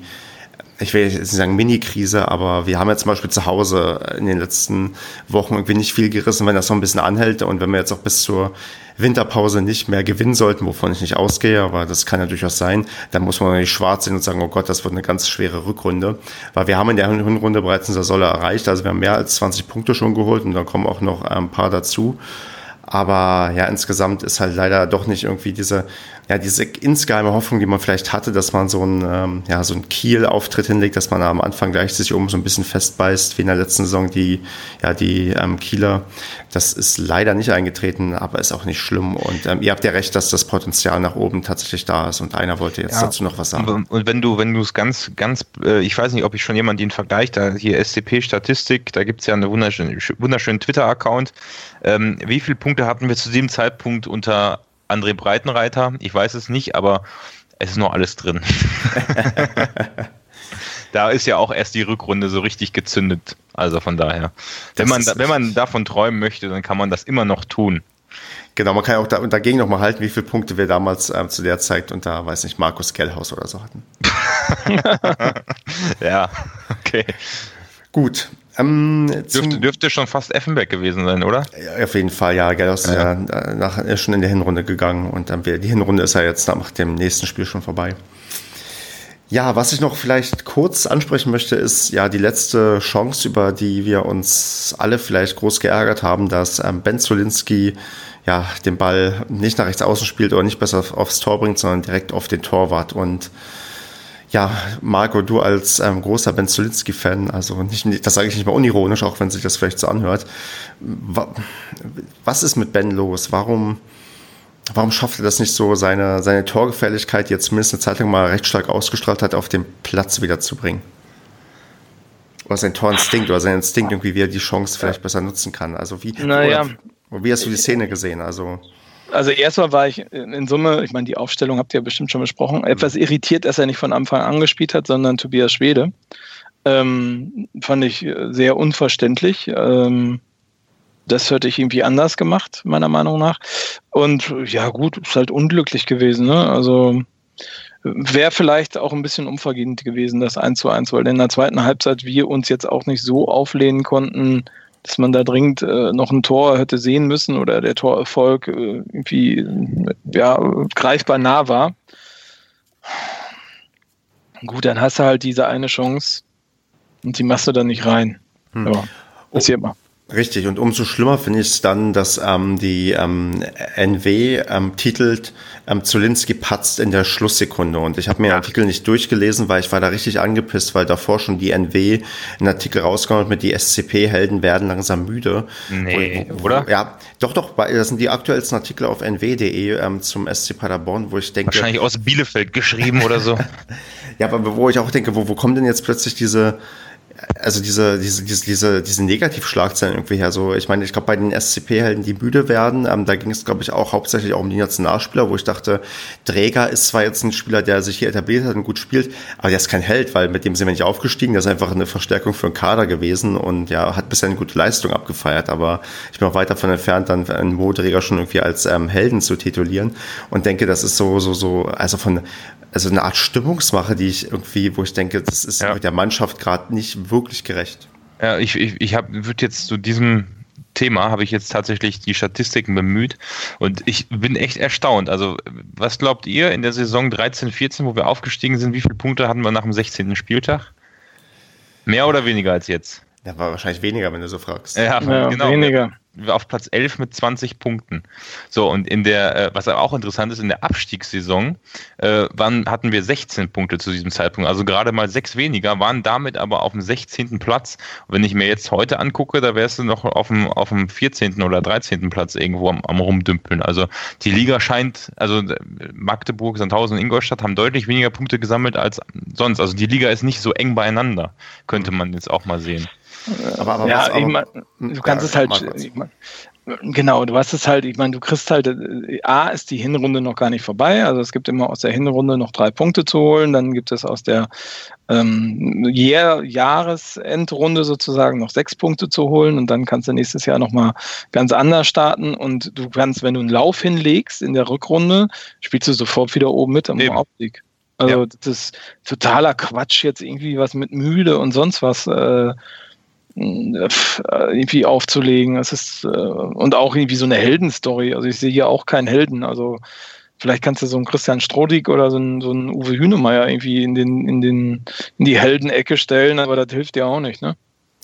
ich will jetzt nicht sagen Mini-Krise, aber wir haben ja zum Beispiel zu Hause in den letzten Wochen irgendwie nicht viel gerissen, wenn das noch ein bisschen anhält und wenn wir jetzt auch bis zur Winterpause nicht mehr gewinnen sollten, wovon ich nicht ausgehe, aber das kann ja durchaus sein, dann muss man nicht schwarz sehen und sagen, oh Gott, das wird eine ganz schwere Rückrunde, weil wir haben in der Hinrunde bereits eine Solle erreicht, also wir haben mehr als 20 Punkte schon geholt und dann kommen auch noch ein paar dazu. Aber ja, insgesamt ist halt leider doch nicht irgendwie diese, ja, diese insgeheime Hoffnung, die man vielleicht hatte, dass man so ein, ähm, ja, so ein Kiel-Auftritt hinlegt, dass man am Anfang gleich sich oben so ein bisschen festbeißt, wie in der letzten Saison die, ja, die ähm, Kieler. Das ist leider nicht eingetreten, aber ist auch nicht schlimm. Und ähm, ihr habt ja recht, dass das Potenzial nach oben tatsächlich da ist. Und einer wollte jetzt ja. dazu noch was sagen. Und wenn du, wenn du es ganz, ganz, äh, ich weiß nicht, ob ich schon jemand den Vergleich, da hier SCP-Statistik, da gibt's ja einen wunderschönen, wunderschönen Twitter-Account. Ähm, wie viele Punkte hatten wir zu dem Zeitpunkt unter André Breitenreiter? Ich weiß es nicht, aber es ist noch alles drin. da ist ja auch erst die Rückrunde so richtig gezündet. Also von daher. Wenn man, wenn man davon träumen möchte, dann kann man das immer noch tun. Genau, man kann ja auch da, dagegen nochmal halten, wie viele Punkte wir damals ähm, zu der Zeit unter, weiß nicht, Markus Kellhaus oder so hatten. ja, okay. Gut, ähm, dürfte, dürfte schon fast Effenberg gewesen sein, oder? Ja, auf jeden Fall, ja. Gell, ist ja, ja nach, ist schon in der Hinrunde gegangen und dann die Hinrunde ist ja jetzt nach dem nächsten Spiel schon vorbei. Ja, was ich noch vielleicht kurz ansprechen möchte, ist ja die letzte Chance, über die wir uns alle vielleicht groß geärgert haben, dass ähm, Ben Zolinski ja den Ball nicht nach rechts außen spielt oder nicht besser aufs Tor bringt, sondern direkt auf den Torwart. Und ja, Marco, du als ähm, großer Ben Zolinski-Fan, also nicht, das sage ich nicht mal unironisch, auch wenn sich das vielleicht so anhört. Was ist mit Ben los? Warum warum schafft er das nicht so, seine, seine Torgefälligkeit, die jetzt zumindest eine Zeit lang mal recht stark ausgestrahlt hat, auf den Platz wiederzubringen? Oder sein Torinstinkt oder sein Instinkt irgendwie, wie er die Chance vielleicht besser nutzen kann. Also wie, naja. oder, wie hast du die Szene gesehen? Also also erstmal war ich in Summe, ich meine, die Aufstellung habt ihr ja bestimmt schon besprochen, etwas irritiert, dass er nicht von Anfang an gespielt hat, sondern Tobias Schwede. Ähm, fand ich sehr unverständlich. Ähm, das hätte ich irgendwie anders gemacht, meiner Meinung nach. Und ja, gut, ist halt unglücklich gewesen. Ne? Also wäre vielleicht auch ein bisschen unvergehend gewesen, das 1 zu 1, weil in der zweiten Halbzeit wir uns jetzt auch nicht so auflehnen konnten, dass man da dringend äh, noch ein Tor hätte sehen müssen oder der Torerfolg äh, irgendwie ja, greifbar nah war. Gut, dann hast du halt diese eine Chance und die machst du dann nicht rein. Hm. Ja, passiert mal. Richtig, und umso schlimmer finde ich es dann, dass ähm, die ähm, NW ähm, titelt ähm, Zulinski patzt in der Schlusssekunde. Und ich habe mir den Artikel nicht durchgelesen, weil ich war da richtig angepisst, weil davor schon die NW einen Artikel rausgekommen mit die SCP-Helden werden langsam müde. Nee, wo, wo, oder? Ja, doch, doch, das sind die aktuellsten Artikel auf nw.de ähm, zum SC Paderborn, wo ich denke... Wahrscheinlich aus Bielefeld geschrieben oder so. ja, aber wo ich auch denke, wo, wo kommen denn jetzt plötzlich diese also diese, diese, diese, diese, diese Negativschlagzeilen irgendwie her. So, ich meine, ich glaube, bei den SCP-Helden, die müde werden, ähm, da ging es, glaube ich, auch hauptsächlich auch um die Nationalspieler, wo ich dachte, Träger ist zwar jetzt ein Spieler, der sich hier etabliert hat und gut spielt, aber der ist kein Held, weil mit dem sind wir nicht aufgestiegen. Der ist einfach eine Verstärkung für den Kader gewesen und ja, hat bisher eine gute Leistung abgefeiert, aber ich bin auch weit davon entfernt, dann einen Mo-Träger schon irgendwie als ähm, Helden zu titulieren und denke, das ist so, so, so, also von, also eine Art Stimmungsmache, die ich irgendwie, wo ich denke, das ist ja. mit der Mannschaft gerade nicht wirklich gerecht. Ja, ich, ich, ich würde jetzt zu diesem Thema habe ich jetzt tatsächlich die Statistiken bemüht und ich bin echt erstaunt. Also, was glaubt ihr in der Saison 13, 14, wo wir aufgestiegen sind, wie viele Punkte hatten wir nach dem 16. Spieltag? Mehr oder weniger als jetzt? Ja, war wahrscheinlich weniger, wenn du so fragst. Ja, ja genau. Weniger auf Platz 11 mit 20 Punkten. So, und in der, äh, was auch interessant ist, in der Abstiegssaison äh, waren, hatten wir 16 Punkte zu diesem Zeitpunkt, also gerade mal sechs weniger, waren damit aber auf dem 16. Platz. Und wenn ich mir jetzt heute angucke, da wärst du noch auf dem, auf dem 14. oder 13. Platz irgendwo am, am Rumdümpeln. Also die Liga scheint, also Magdeburg, Sandhausen und Ingolstadt haben deutlich weniger Punkte gesammelt als sonst. Also die Liga ist nicht so eng beieinander, könnte man jetzt auch mal sehen. Aber, aber ja, was, aber, meine, du kannst ja, es halt, ich mein, genau, du hast es halt, ich meine, du kriegst halt, äh, A ist die Hinrunde noch gar nicht vorbei, also es gibt immer aus der Hinrunde noch drei Punkte zu holen, dann gibt es aus der ähm, Jahr, Jahresendrunde sozusagen noch sechs Punkte zu holen und dann kannst du nächstes Jahr nochmal ganz anders starten und du kannst, wenn du einen Lauf hinlegst in der Rückrunde, spielst du sofort wieder oben mit am Aufstieg. Also ja. das ist totaler Quatsch jetzt irgendwie was mit müde und sonst was. Äh, irgendwie aufzulegen. Es ist äh, und auch irgendwie so eine Heldenstory. Also ich sehe hier auch keinen Helden. Also vielleicht kannst du so einen Christian Strodig oder so einen, so einen Uwe Hünemeyer irgendwie in den in den in die Heldenecke stellen, aber das hilft dir auch nicht, ne?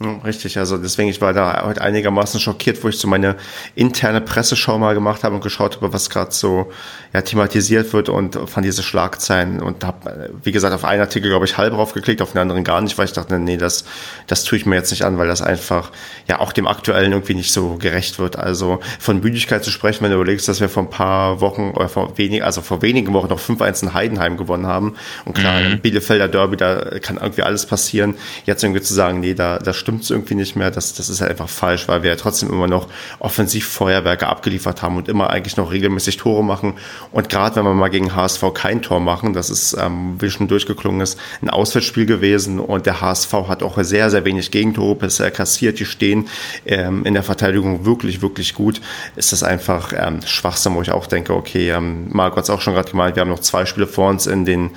Richtig, also deswegen, ich war da heute einigermaßen schockiert, wo ich so meine interne Presseschau mal gemacht habe und geschaut habe, was gerade so ja, thematisiert wird und von diese Schlagzeilen und habe, wie gesagt, auf einen Artikel, glaube ich, halb drauf geklickt, auf den anderen gar nicht, weil ich dachte, nee, das, das tue ich mir jetzt nicht an, weil das einfach ja auch dem Aktuellen irgendwie nicht so gerecht wird. Also von Müdigkeit zu sprechen, wenn du überlegst, dass wir vor ein paar Wochen oder vor wenig, also vor wenigen Wochen noch 5-1 in Heidenheim gewonnen haben und klar, mhm. Bielefelder Derby, da kann irgendwie alles passieren. Jetzt irgendwie zu sagen, nee, da, da stimmt es irgendwie nicht mehr. Das, das ist halt einfach falsch, weil wir ja trotzdem immer noch Offensivfeuerwerke abgeliefert haben und immer eigentlich noch regelmäßig Tore machen. Und gerade wenn wir mal gegen HSV kein Tor machen, das ist, ähm, wie schon durchgeklungen ist, ein Auswärtsspiel gewesen und der HSV hat auch sehr, sehr wenig Gegentore bisher kassiert. Die stehen ähm, in der Verteidigung wirklich, wirklich gut. Ist das einfach ähm, Schwachsinn, wo ich auch denke, okay, ähm, Marco hat es auch schon gerade gemeint, wir haben noch zwei Spiele vor uns in den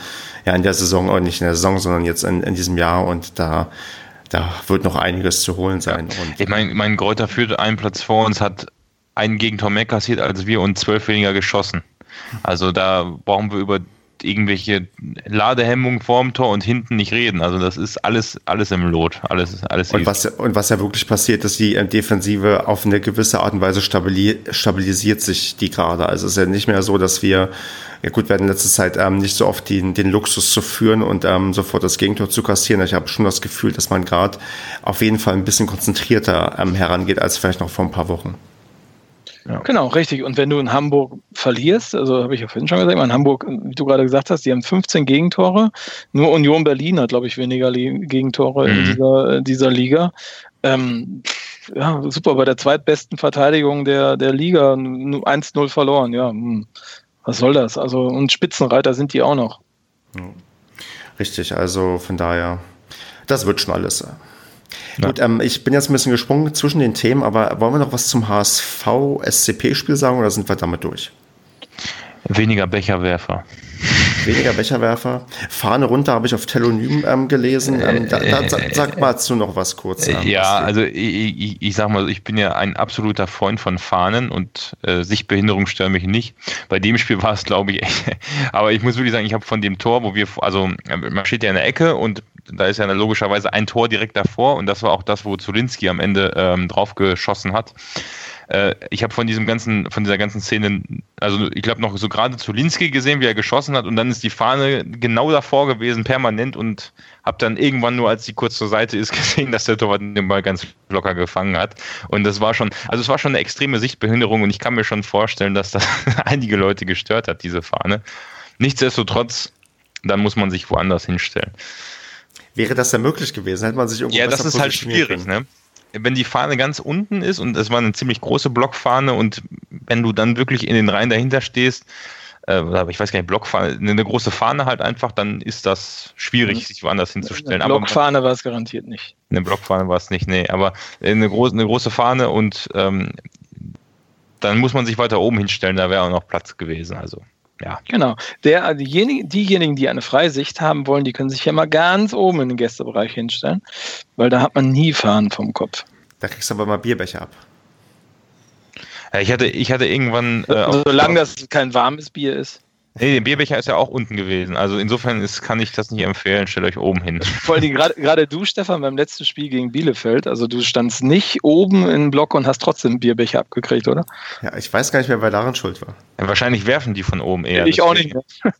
ja, in der Saison, oder nicht in der Saison, sondern jetzt in, in diesem Jahr und da da wird noch einiges zu holen sein. Und ich meine, mein Gräuter führt einen Platz vor uns, hat einen Gegentor mehr kassiert als wir und zwölf weniger geschossen. Also da brauchen wir über irgendwelche Ladehemmungen vorm Tor und hinten nicht reden. Also das ist alles, alles im Lot. Alles, alles und, was, und was ja wirklich passiert, ist, die ähm, Defensive auf eine gewisse Art und Weise stabilisiert sich die gerade. Also es ist ja nicht mehr so, dass wir, ja gut, wir hatten in letzter Zeit ähm, nicht so oft den, den Luxus zu führen und ähm, sofort das Gegentor zu kassieren. Ich habe schon das Gefühl, dass man gerade auf jeden Fall ein bisschen konzentrierter ähm, herangeht als vielleicht noch vor ein paar Wochen. Ja. Genau, richtig. Und wenn du in Hamburg verlierst, also habe ich ja vorhin schon gesagt, in Hamburg, wie du gerade gesagt hast, die haben 15 Gegentore. Nur Union Berlin hat, glaube ich, weniger Gegentore mhm. in dieser, dieser Liga. Ähm, ja, super, bei der zweitbesten Verteidigung der, der Liga 1-0 verloren. Ja, hm. was soll das? Also, und Spitzenreiter sind die auch noch. Richtig, also von daher, das wird schon alles. Gut, ähm, ich bin jetzt ein bisschen gesprungen zwischen den Themen, aber wollen wir noch was zum HSV-SCP-Spiel sagen oder sind wir damit durch? Weniger Becherwerfer. Weniger Becherwerfer. Fahne runter habe ich auf Telonym ähm, gelesen. Ähm, da, da, sag mal zu noch was kurz. Ähm, ja, also ich, ich, ich sag mal, ich bin ja ein absoluter Freund von Fahnen und äh, Sichtbehinderung stört mich nicht. Bei dem Spiel war es, glaube ich, echt. Aber ich muss wirklich sagen, ich habe von dem Tor, wo wir, also man steht ja in der Ecke und da ist ja logischerweise ein Tor direkt davor und das war auch das, wo Zulinski am Ende ähm, drauf geschossen hat. Äh, ich habe von diesem ganzen, von dieser ganzen Szene, also ich glaube noch so gerade Zulinski gesehen, wie er geschossen hat und dann ist die Fahne genau davor gewesen, permanent und habe dann irgendwann nur, als sie kurz zur Seite ist, gesehen, dass der Torwart den Ball ganz locker gefangen hat. Und das war schon, also es war schon eine extreme Sichtbehinderung und ich kann mir schon vorstellen, dass das einige Leute gestört hat, diese Fahne. Nichtsdestotrotz, dann muss man sich woanders hinstellen. Wäre das ja möglich gewesen, hätte man sich irgendwo Ja, das ist halt schwierig, ne? Wenn die Fahne ganz unten ist und es war eine ziemlich große Blockfahne und wenn du dann wirklich in den Reihen dahinter stehst, äh, ich weiß gar nicht, Blockfahne, eine große Fahne halt einfach, dann ist das schwierig, mhm. sich woanders hinzustellen. Eine Blockfahne war es garantiert nicht. Eine Blockfahne war es nicht, nee, aber eine, große, eine große Fahne und ähm, dann muss man sich weiter oben hinstellen, da wäre auch noch Platz gewesen. Also ja. Genau. Der, diejenigen, diejenigen, die eine Freisicht haben wollen, die können sich ja mal ganz oben in den Gästebereich hinstellen, weil da hat man nie Fahnen vom Kopf. Da kriegst du aber mal Bierbecher ab. Ich hatte, ich hatte irgendwann. Äh, Solange das kein warmes Bier ist. Nee, der Bierbecher ist ja auch unten gewesen. Also insofern ist, kann ich das nicht empfehlen. Stellt euch oben hin. Vor allem gerade du, Stefan, beim letzten Spiel gegen Bielefeld, also du standst nicht oben im Block und hast trotzdem einen Bierbecher abgekriegt, oder? Ja, ich weiß gar nicht mehr, wer daran schuld war. Ja, wahrscheinlich werfen die von oben eher. Ich auch nicht mehr.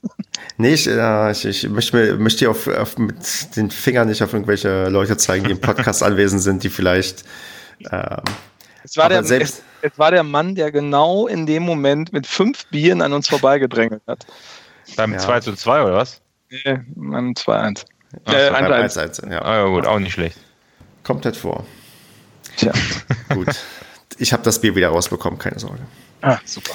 nee, ich, äh, ich, ich möchte, möchte auf, auf, mit den Fingern nicht auf irgendwelche Leute zeigen, die im Podcast anwesend sind, die vielleicht ähm, es war, der, es, es war der Mann, der genau in dem Moment mit fünf Bieren an uns vorbeigedrängelt hat. Beim ja. 2 zu 2 oder was? Nee, beim 2-1. Äh, 1-1. Ja. Ah, ja, gut, auch nicht schlecht. Kommt halt vor. Tja. gut. Ich habe das Bier wieder rausbekommen, keine Sorge. Ah, super.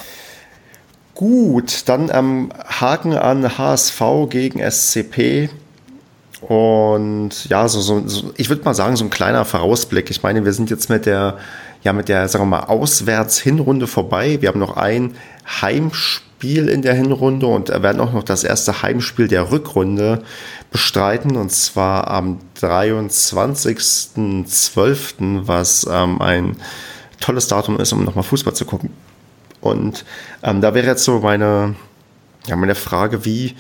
Gut, dann ähm, Haken an HSV gegen SCP. Und ja, so, so, so ich würde mal sagen, so ein kleiner Vorausblick. Ich meine, wir sind jetzt mit der ja mit der, sagen wir mal, Auswärts-Hinrunde vorbei. Wir haben noch ein Heimspiel in der Hinrunde und werden auch noch das erste Heimspiel der Rückrunde bestreiten und zwar am 23.12., was ähm, ein tolles Datum ist, um nochmal Fußball zu gucken. Und ähm, da wäre jetzt so meine, ja, meine Frage, wie,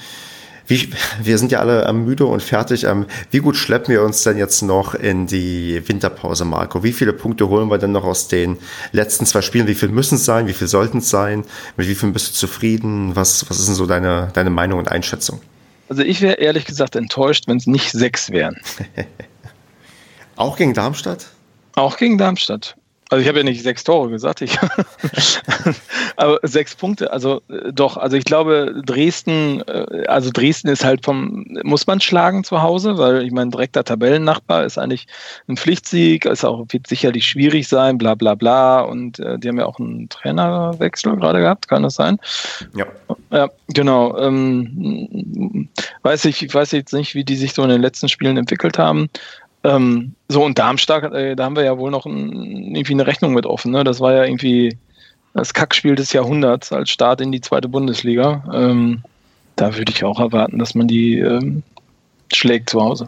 wie, wir sind ja alle ähm, müde und fertig. Ähm, wie gut schleppen wir uns denn jetzt noch in die Winterpause, Marco? Wie viele Punkte holen wir denn noch aus den letzten zwei Spielen? Wie viel müssen es sein? Wie viel sollten es sein? Mit wie viel bist du zufrieden? Was, was ist denn so deine, deine Meinung und Einschätzung? Also ich wäre ehrlich gesagt enttäuscht, wenn es nicht sechs wären. Auch gegen Darmstadt? Auch gegen Darmstadt. Also ich habe ja nicht sechs Tore gesagt, ich aber sechs Punkte. Also äh, doch, also ich glaube, Dresden, äh, also Dresden ist halt vom, muss man schlagen zu Hause, weil ich mein direkter Tabellennachbar ist eigentlich ein Pflichtsieg, ist auch wird sicherlich schwierig sein, bla bla bla. Und äh, die haben ja auch einen Trainerwechsel gerade gehabt, kann das sein? Ja. Ja, genau. Ähm, weiß ich, ich weiß jetzt nicht, wie die sich so in den letzten Spielen entwickelt haben. Ähm, so, und Darmstadt, äh, da haben wir ja wohl noch ein, irgendwie eine Rechnung mit offen. Ne? Das war ja irgendwie das Kackspiel des Jahrhunderts als Start in die zweite Bundesliga. Ähm, da würde ich auch erwarten, dass man die ähm, schlägt zu Hause.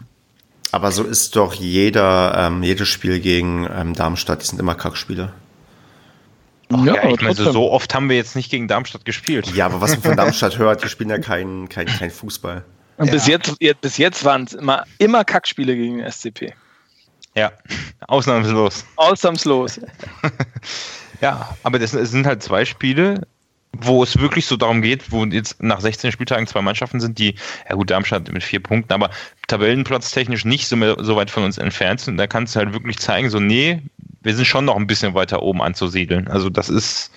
Aber so ist doch jeder, ähm, jedes Spiel gegen ähm, Darmstadt, die sind immer Kackspiele. Ach, ja, ja, ich meine, so oft haben wir jetzt nicht gegen Darmstadt gespielt. Ja, aber was man von Darmstadt hört, die spielen ja keinen kein, kein Fußball. Und ja. bis jetzt, bis jetzt waren es immer, immer Kackspiele gegen den SCP. Ja, ausnahmslos. Ausnahmslos. ja, aber das sind halt zwei Spiele, wo es wirklich so darum geht, wo jetzt nach 16 Spieltagen zwei Mannschaften sind, die, ja gut, Darmstadt mit vier Punkten, aber tabellenplatztechnisch nicht so, mehr, so weit von uns entfernt sind. Da kannst du halt wirklich zeigen, so, nee, wir sind schon noch ein bisschen weiter oben anzusiedeln. Also das ist,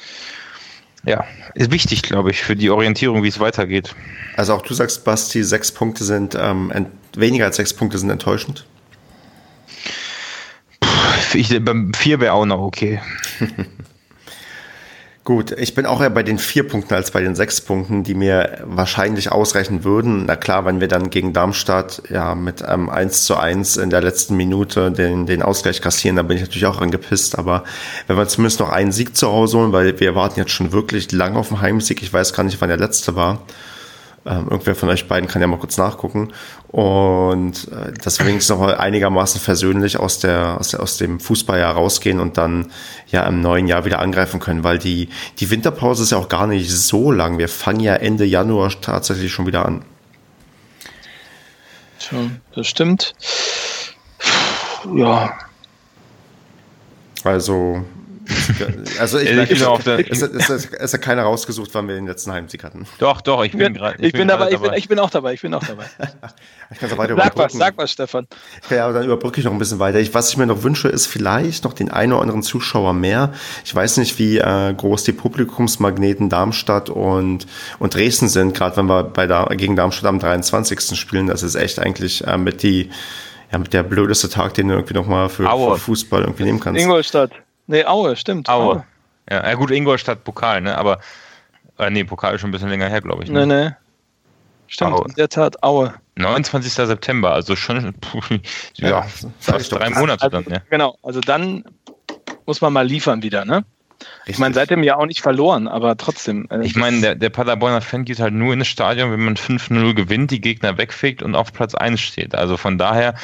ja, ist wichtig, glaube ich, für die Orientierung, wie es weitergeht. Also auch du sagst, Basti, sechs Punkte sind, ähm, weniger als sechs Punkte sind enttäuschend? Puh, ich, beim vier wäre auch noch okay. Gut, ich bin auch eher bei den vier Punkten als bei den sechs Punkten, die mir wahrscheinlich ausreichen würden. Na klar, wenn wir dann gegen Darmstadt ja mit einem 1 zu 1 in der letzten Minute den, den Ausgleich kassieren, da bin ich natürlich auch angepisst. Aber wenn wir zumindest noch einen Sieg zu Hause holen, weil wir warten jetzt schon wirklich lang auf den Heimsieg, ich weiß gar nicht, wann der letzte war. Ähm, irgendwer von euch beiden kann ja mal kurz nachgucken. Und äh, dass wir wenigstens noch mal einigermaßen versöhnlich aus, der, aus, der, aus dem Fußballjahr rausgehen und dann ja im neuen Jahr wieder angreifen können, weil die, die Winterpause ist ja auch gar nicht so lang. Wir fangen ja Ende Januar tatsächlich schon wieder an. Tja, das stimmt. Ja. Also also ich, ich, ich auf der, es, es, es, es hat keiner rausgesucht, wann wir den letzten Heimsieg hatten. Doch, doch, ich bin gerade. Ich, bin, dabei, ich, bin, ich bin auch dabei, ich bin auch dabei. ich kann weiter sag was, sag was, Stefan. Ja, aber dann überbrücke ich noch ein bisschen weiter. Ich, was ich mir noch wünsche, ist vielleicht noch den einen oder anderen Zuschauer mehr. Ich weiß nicht, wie äh, groß die Publikumsmagneten Darmstadt und, und Dresden sind, gerade wenn wir bei da, gegen Darmstadt am 23. spielen. Das ist echt eigentlich äh, mit die ja, mit der blödeste Tag, den du irgendwie nochmal für, für Fußball irgendwie nehmen kannst. Ingolstadt. Nee, Aue, stimmt. Aue. Aue. Ja, ja, gut, Ingolstadt Pokal, ne? Aber äh, nee, Pokal ist schon ein bisschen länger her, glaube ich. Ne? Nee, nee. Stimmt, Aue. in der Tat Aue. 29. September, also schon puh, ja, ja fast drei Monate also, dann, ja. Genau, also dann muss man mal liefern wieder, ne? Ich meine, seitdem ja auch nicht verloren, aber trotzdem. Äh, ich meine, der, der Paderborner Fan geht halt nur in das Stadion, wenn man 5-0 gewinnt, die Gegner wegfegt und auf Platz 1 steht. Also von daher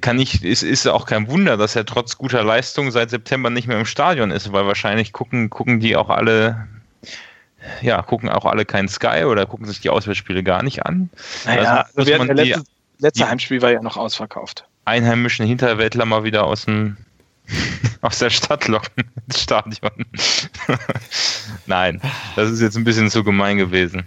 kann ich, ist, ist auch kein Wunder, dass er trotz guter Leistung seit September nicht mehr im Stadion ist, weil wahrscheinlich gucken, gucken die auch alle ja, gucken auch alle kein Sky oder gucken sich die Auswärtsspiele gar nicht an. Naja, also, also der letzte, letzte Heimspiel war ja noch ausverkauft. Einheimischen Hinterwäldler mal wieder aus dem aus der Stadt locken ins Stadion. Nein, das ist jetzt ein bisschen zu gemein gewesen.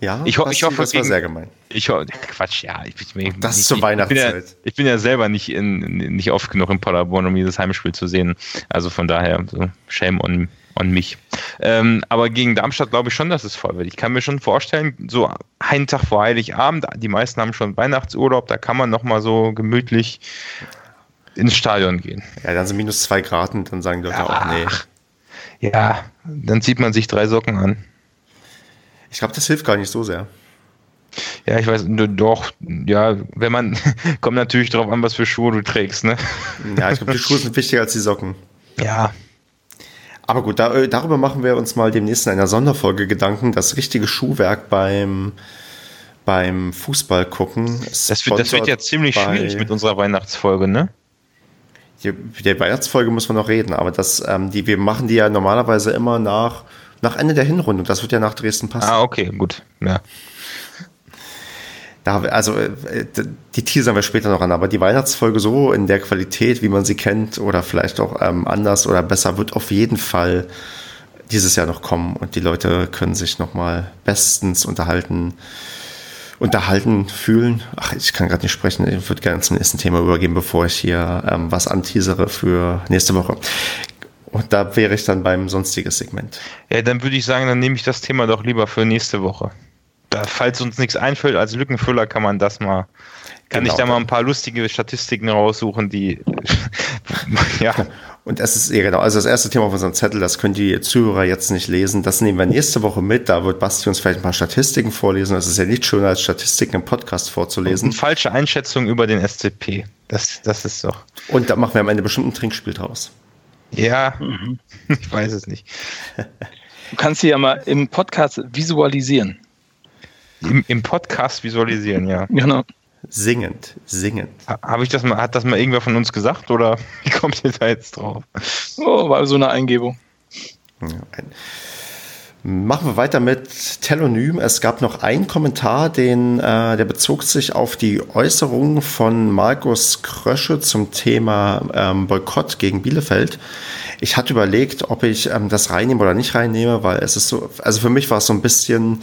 Ja, ich, ho ich hoffe, das war sehr gemein. Ich Quatsch, ja. Ich, ich, das ist zur Weihnachtszeit. Ich bin, ja, ich bin ja selber nicht, in, nicht oft genug in Paderborn, um dieses Heimspiel zu sehen. Also von daher, so shame on, on mich. Ähm, aber gegen Darmstadt glaube ich schon, dass es voll wird. Ich kann mir schon vorstellen, so einen Tag vor Heiligabend, die meisten haben schon Weihnachtsurlaub, da kann man nochmal so gemütlich ins Stadion gehen. Ja, dann sind minus zwei Grad und dann sagen die Leute ja, auch, nee. Ja, dann zieht man sich drei Socken an. Ich glaube, das hilft gar nicht so sehr. Ja, ich weiß, doch, ja, wenn man, kommt natürlich darauf an, was für Schuhe du trägst, ne? Ja, ich glaube, die Schuhe sind wichtiger als die Socken. Ja. Aber gut, da, darüber machen wir uns mal demnächst in einer Sonderfolge Gedanken. Das richtige Schuhwerk beim, beim Fußball gucken. Das wird, das wird ja ziemlich schwierig mit unserer Weihnachtsfolge, ne? Die, der Weihnachtsfolge muss man noch reden, aber das, ähm, die, wir machen die ja normalerweise immer nach, nach Ende der Hinrunde und das wird ja nach Dresden passen. Ah, okay, gut. Ja. Da, also äh, die teasern wir später noch an, aber die Weihnachtsfolge so in der Qualität, wie man sie kennt, oder vielleicht auch ähm, anders oder besser, wird auf jeden Fall dieses Jahr noch kommen und die Leute können sich nochmal bestens unterhalten unterhalten fühlen. Ach, ich kann gerade nicht sprechen. Ich würde gerne zum nächsten Thema übergehen, bevor ich hier ähm, was anteasere für nächste Woche. Und da wäre ich dann beim sonstiges Segment. Ja, dann würde ich sagen, dann nehme ich das Thema doch lieber für nächste Woche. Da, falls uns nichts einfällt, als Lückenfüller kann man das mal kann genau. ich da mal ein paar lustige Statistiken raussuchen, die ja. Und es ist, ja genau, also das erste Thema auf unserem Zettel, das können die Zuhörer jetzt nicht lesen. Das nehmen wir nächste Woche mit. Da wird Basti uns vielleicht ein paar Statistiken vorlesen. Das ist ja nicht schöner, als Statistiken im Podcast vorzulesen. Und falsche Einschätzung über den SCP. Das, das ist doch. Und da machen wir am Ende bestimmt ein Trinkspiel draus. Ja, mhm. ich weiß es nicht. Du kannst sie ja mal im Podcast visualisieren. Im, Im Podcast visualisieren, ja. Genau. Singend, singend. Habe ich das mal, hat das mal irgendwer von uns gesagt oder wie kommt ihr da jetzt drauf? Oh, war so eine Eingebung. Machen wir weiter mit Telonym. Es gab noch einen Kommentar, den, äh, der bezog sich auf die Äußerung von Markus Krösche zum Thema ähm, Boykott gegen Bielefeld. Ich hatte überlegt, ob ich ähm, das reinnehme oder nicht reinnehme, weil es ist so, also für mich war es so ein bisschen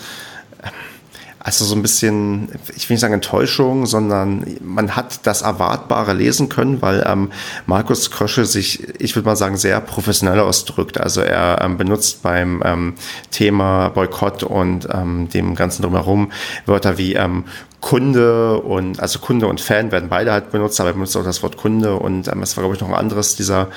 also so ein bisschen, ich will nicht sagen Enttäuschung, sondern man hat das Erwartbare lesen können, weil ähm, Markus Krösche sich, ich würde mal sagen, sehr professionell ausdrückt. Also er ähm, benutzt beim ähm, Thema Boykott und ähm, dem Ganzen drumherum Wörter wie ähm, Kunde und also Kunde und Fan werden beide halt benutzt, aber er benutzt auch das Wort Kunde und ähm, es war, glaube ich, noch ein anderes dieser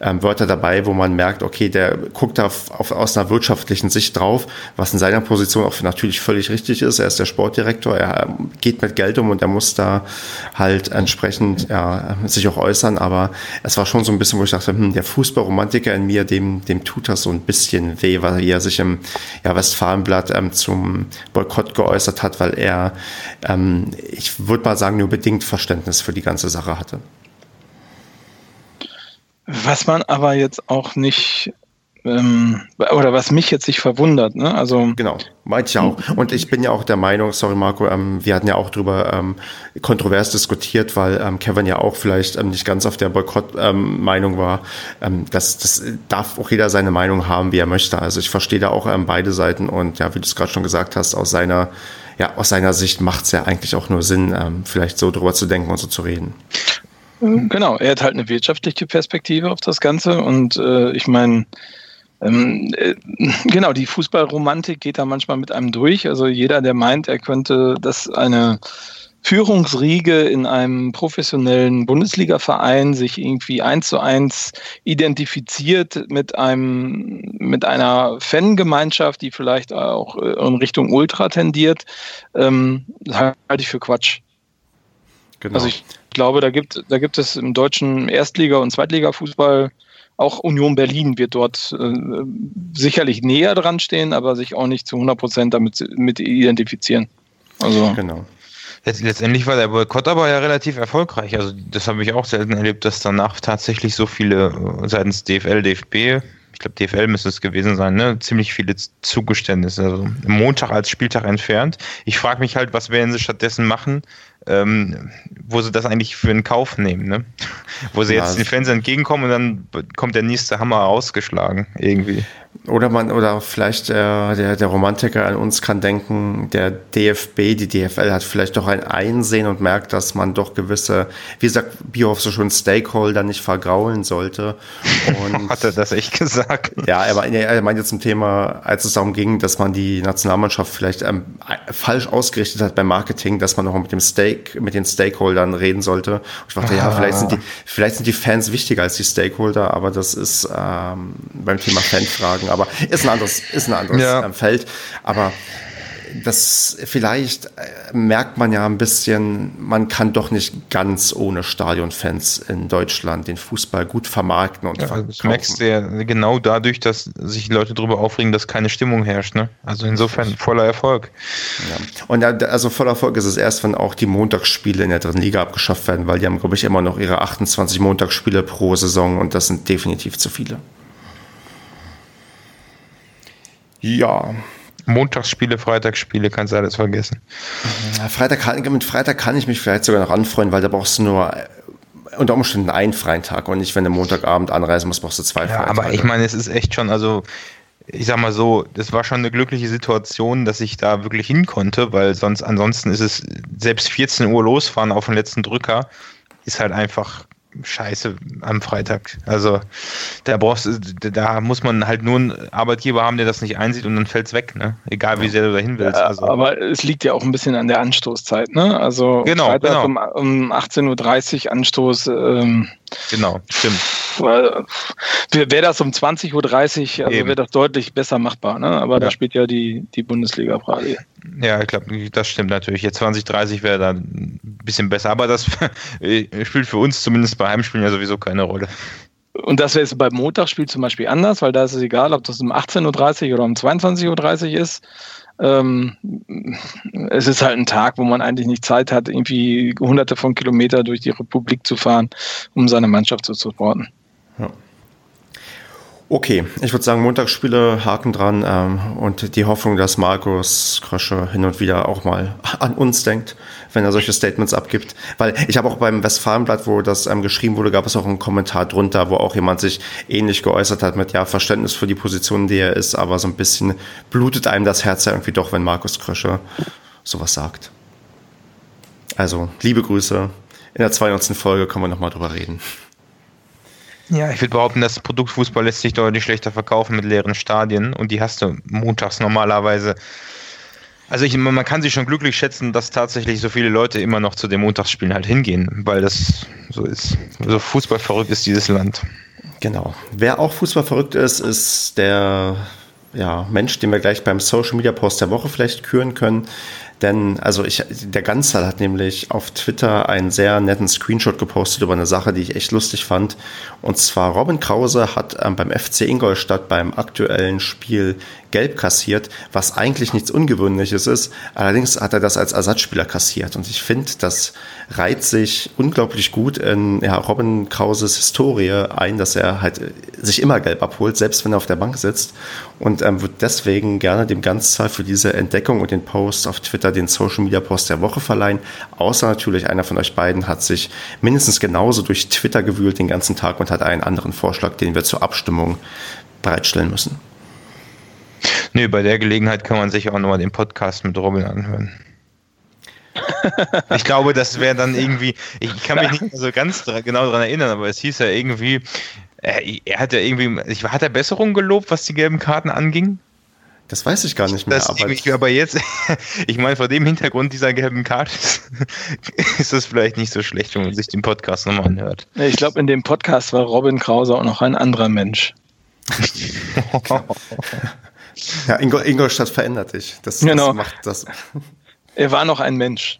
ähm, Wörter dabei, wo man merkt, okay, der guckt auf, auf, aus einer wirtschaftlichen Sicht drauf, was in seiner Position auch natürlich völlig richtig ist. Er ist der Sportdirektor, er ähm, geht mit Geld um und er muss da halt entsprechend ja, sich auch äußern, aber es war schon so ein bisschen, wo ich dachte, hm, der Fußballromantiker in mir, dem, dem tut das so ein bisschen weh, weil er sich im ja, Westfalenblatt ähm, zum Boykott geäußert hat, weil er ähm, ich würde mal sagen, nur bedingt Verständnis für die ganze Sache hatte. Was man aber jetzt auch nicht ähm, oder was mich jetzt nicht verwundert, ne? Also genau, meinte ich auch. Und ich bin ja auch der Meinung, sorry Marco, ähm, wir hatten ja auch darüber ähm, kontrovers diskutiert, weil ähm, Kevin ja auch vielleicht ähm, nicht ganz auf der Boykott-Meinung ähm, war. Das, das darf auch jeder seine Meinung haben, wie er möchte. Also ich verstehe da auch beide Seiten und ja, wie du es gerade schon gesagt hast, aus seiner ja, aus seiner Sicht macht es ja eigentlich auch nur Sinn, ähm, vielleicht so drüber zu denken und so zu reden. Genau, er hat halt eine wirtschaftliche Perspektive auf das Ganze und äh, ich meine, ähm, äh, genau, die Fußballromantik geht da manchmal mit einem durch. Also jeder, der meint, er könnte das eine Führungsriege in einem professionellen Bundesliga-Verein sich irgendwie eins zu eins identifiziert mit einem, mit einer Fangemeinschaft, die vielleicht auch in Richtung Ultra tendiert, ähm, halte ich für Quatsch. Genau. Also ich glaube, da gibt, da gibt es im deutschen Erstliga- und Zweitliga-Fußball auch Union Berlin wird dort äh, sicherlich näher dran stehen, aber sich auch nicht zu 100 Prozent damit mit identifizieren. Also genau. Letztendlich war der Boykott aber ja relativ erfolgreich. Also das habe ich auch selten erlebt, dass danach tatsächlich so viele äh, seitens DFL, DFB, ich glaube DFL müsste es gewesen sein, ne, ziemlich viele Zugeständnisse. Also Montag als Spieltag entfernt. Ich frage mich halt, was werden sie stattdessen machen, ähm, wo sie das eigentlich für einen Kauf nehmen, ne? Wo sie jetzt den Fans entgegenkommen und dann kommt der nächste Hammer ausgeschlagen irgendwie. Oder man, oder vielleicht der, der, der Romantiker an uns kann denken, der DFB, die DFL hat vielleicht doch ein Einsehen und merkt, dass man doch gewisse, wie sagt Biohoff so schon, Stakeholder nicht vergraulen sollte. Hat er das echt gesagt? Ja, er, er meinte zum Thema, als es darum ging, dass man die Nationalmannschaft vielleicht ähm, falsch ausgerichtet hat beim Marketing, dass man noch mit dem Stake, mit den Stakeholdern reden sollte. Und ich dachte, ah. ja, vielleicht sind die, vielleicht sind die Fans wichtiger als die Stakeholder, aber das ist ähm, beim Thema Fanfragen aber ist ein anderes, ist ein anderes ja. Ähm, Feld. Aber das vielleicht äh, merkt man ja ein bisschen, man kann doch nicht ganz ohne Stadionfans in Deutschland den Fußball gut vermarkten und ja, verkaufen. Das merkst du ja genau dadurch, dass sich Leute darüber aufregen, dass keine Stimmung herrscht. Ne? Also insofern voller Erfolg. Ja. Und also voller Erfolg ist es erst, wenn auch die Montagsspiele in der dritten Liga abgeschafft werden, weil die haben, glaube ich, immer noch ihre 28 Montagsspiele pro Saison und das sind definitiv zu viele. Ja. Montagsspiele, Freitagsspiele, kannst du alles vergessen. Freitag kann, mit Freitag kann ich mich vielleicht sogar noch anfreuen, weil da brauchst du nur äh, unter Umständen einen freien Tag und nicht, wenn du Montagabend anreisen musst, brauchst du zwei ja, freie Aber Tage. ich meine, es ist echt schon, also ich sag mal so, das war schon eine glückliche Situation, dass ich da wirklich hin konnte, weil sonst ansonsten ist es selbst 14 Uhr losfahren auf den letzten Drücker, ist halt einfach scheiße am Freitag. Also da brauchst da muss man halt nur einen Arbeitgeber haben, der das nicht einsieht und dann fällt es weg, ne? Egal wie sehr du dahin willst. Ja, also. Aber es liegt ja auch ein bisschen an der Anstoßzeit, ne? Also genau, Freitag genau. um, um 18.30 Uhr Anstoß. Ähm, genau, stimmt. Wäre das um 20.30 Uhr, also wäre das deutlich besser machbar, ne? Aber ja. da spielt ja die, die Bundesliga gerade. Ja, ich glaube, das stimmt natürlich. Jetzt 2030 wäre da ein bisschen besser, aber das spielt für uns zumindest bei Heimspielen ja sowieso keine Rolle. Und das wäre jetzt beim Montagsspiel zum Beispiel anders, weil da ist es egal, ob das um 18.30 Uhr oder um 22.30 Uhr ist. Ähm, es ist halt ein Tag, wo man eigentlich nicht Zeit hat, irgendwie hunderte von Kilometern durch die Republik zu fahren, um seine Mannschaft zu supporten. Okay, ich würde sagen, Montagsspiele, Haken dran ähm, und die Hoffnung, dass Markus Krösche hin und wieder auch mal an uns denkt, wenn er solche Statements abgibt. Weil ich habe auch beim Westfalenblatt, wo das ähm, geschrieben wurde, gab es auch einen Kommentar drunter, wo auch jemand sich ähnlich geäußert hat mit ja Verständnis für die Position, die er ist, aber so ein bisschen blutet einem das Herz ja irgendwie doch, wenn Markus Krösche sowas sagt. Also, liebe Grüße. In der 92. Folge können wir nochmal drüber reden. Ja, ich würde behaupten, das Produkt Fußball lässt sich deutlich schlechter verkaufen mit leeren Stadien und die hast du montags normalerweise. Also ich, man kann sich schon glücklich schätzen, dass tatsächlich so viele Leute immer noch zu den Montagsspielen halt hingehen, weil das so ist. So Fußball verrückt ist dieses Land. Genau. Wer auch Fußball verrückt ist, ist der ja, Mensch, den wir gleich beim Social Media Post der Woche vielleicht küren können. Denn, also ich, der Ganzal hat nämlich auf Twitter einen sehr netten Screenshot gepostet über eine Sache, die ich echt lustig fand. Und zwar Robin Krause hat ähm, beim FC Ingolstadt beim aktuellen Spiel gelb kassiert, was eigentlich nichts Ungewöhnliches ist. Allerdings hat er das als Ersatzspieler kassiert. Und ich finde, das reiht sich unglaublich gut in ja, Robin Krauses Historie ein, dass er halt äh, sich immer gelb abholt, selbst wenn er auf der Bank sitzt. Und ähm, wird deswegen gerne dem Ganzzahl für diese Entdeckung und den Post auf Twitter den Social Media Post der Woche verleihen. Außer natürlich einer von euch beiden hat sich mindestens genauso durch Twitter gewühlt den ganzen Tag und hat einen anderen Vorschlag, den wir zur Abstimmung bereitstellen müssen. Nee, bei der Gelegenheit kann man sich auch nochmal den Podcast mit Robin anhören. ich glaube, das wäre dann irgendwie, ich kann mich nicht so ganz genau daran erinnern, aber es hieß ja irgendwie, er, er hat ja irgendwie, hat er Besserung gelobt, was die gelben Karten anging? Das weiß ich gar nicht mehr. Das aber, ich, aber jetzt, ich meine, vor dem Hintergrund dieser gelben Karte ist es vielleicht nicht so schlecht, wenn man sich den Podcast nochmal anhört. Ich glaube, in dem Podcast war Robin Krause auch noch ein anderer Mensch. ja, Ingol, Ingolstadt verändert dich. Das, genau. das macht das. Er war noch ein Mensch.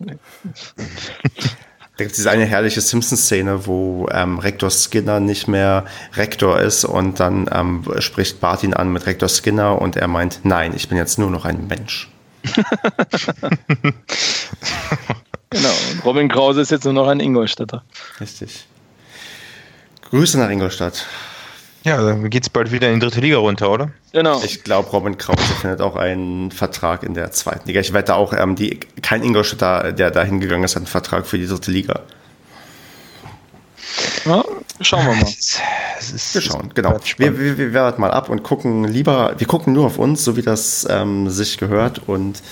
Da gibt es diese eine herrliche Simpsons-Szene, wo ähm, Rektor Skinner nicht mehr Rektor ist und dann ähm, spricht Bart ihn an mit Rektor Skinner und er meint, nein, ich bin jetzt nur noch ein Mensch. genau, und Robin Krause ist jetzt nur noch ein Ingolstädter. Richtig. Grüße nach Ingolstadt. Ja, dann geht es bald wieder in die dritte Liga runter, oder? Genau. Ich glaube, Robin Krause findet auch einen Vertrag in der zweiten Liga. Ich wette auch, ähm, die, kein Ingolstädter, der da hingegangen ist, hat einen Vertrag für die dritte Liga. Ja, schauen wir mal. wir schauen, genau. Wir, wir, wir warten mal ab und gucken lieber, wir gucken nur auf uns, so wie das ähm, sich gehört. Und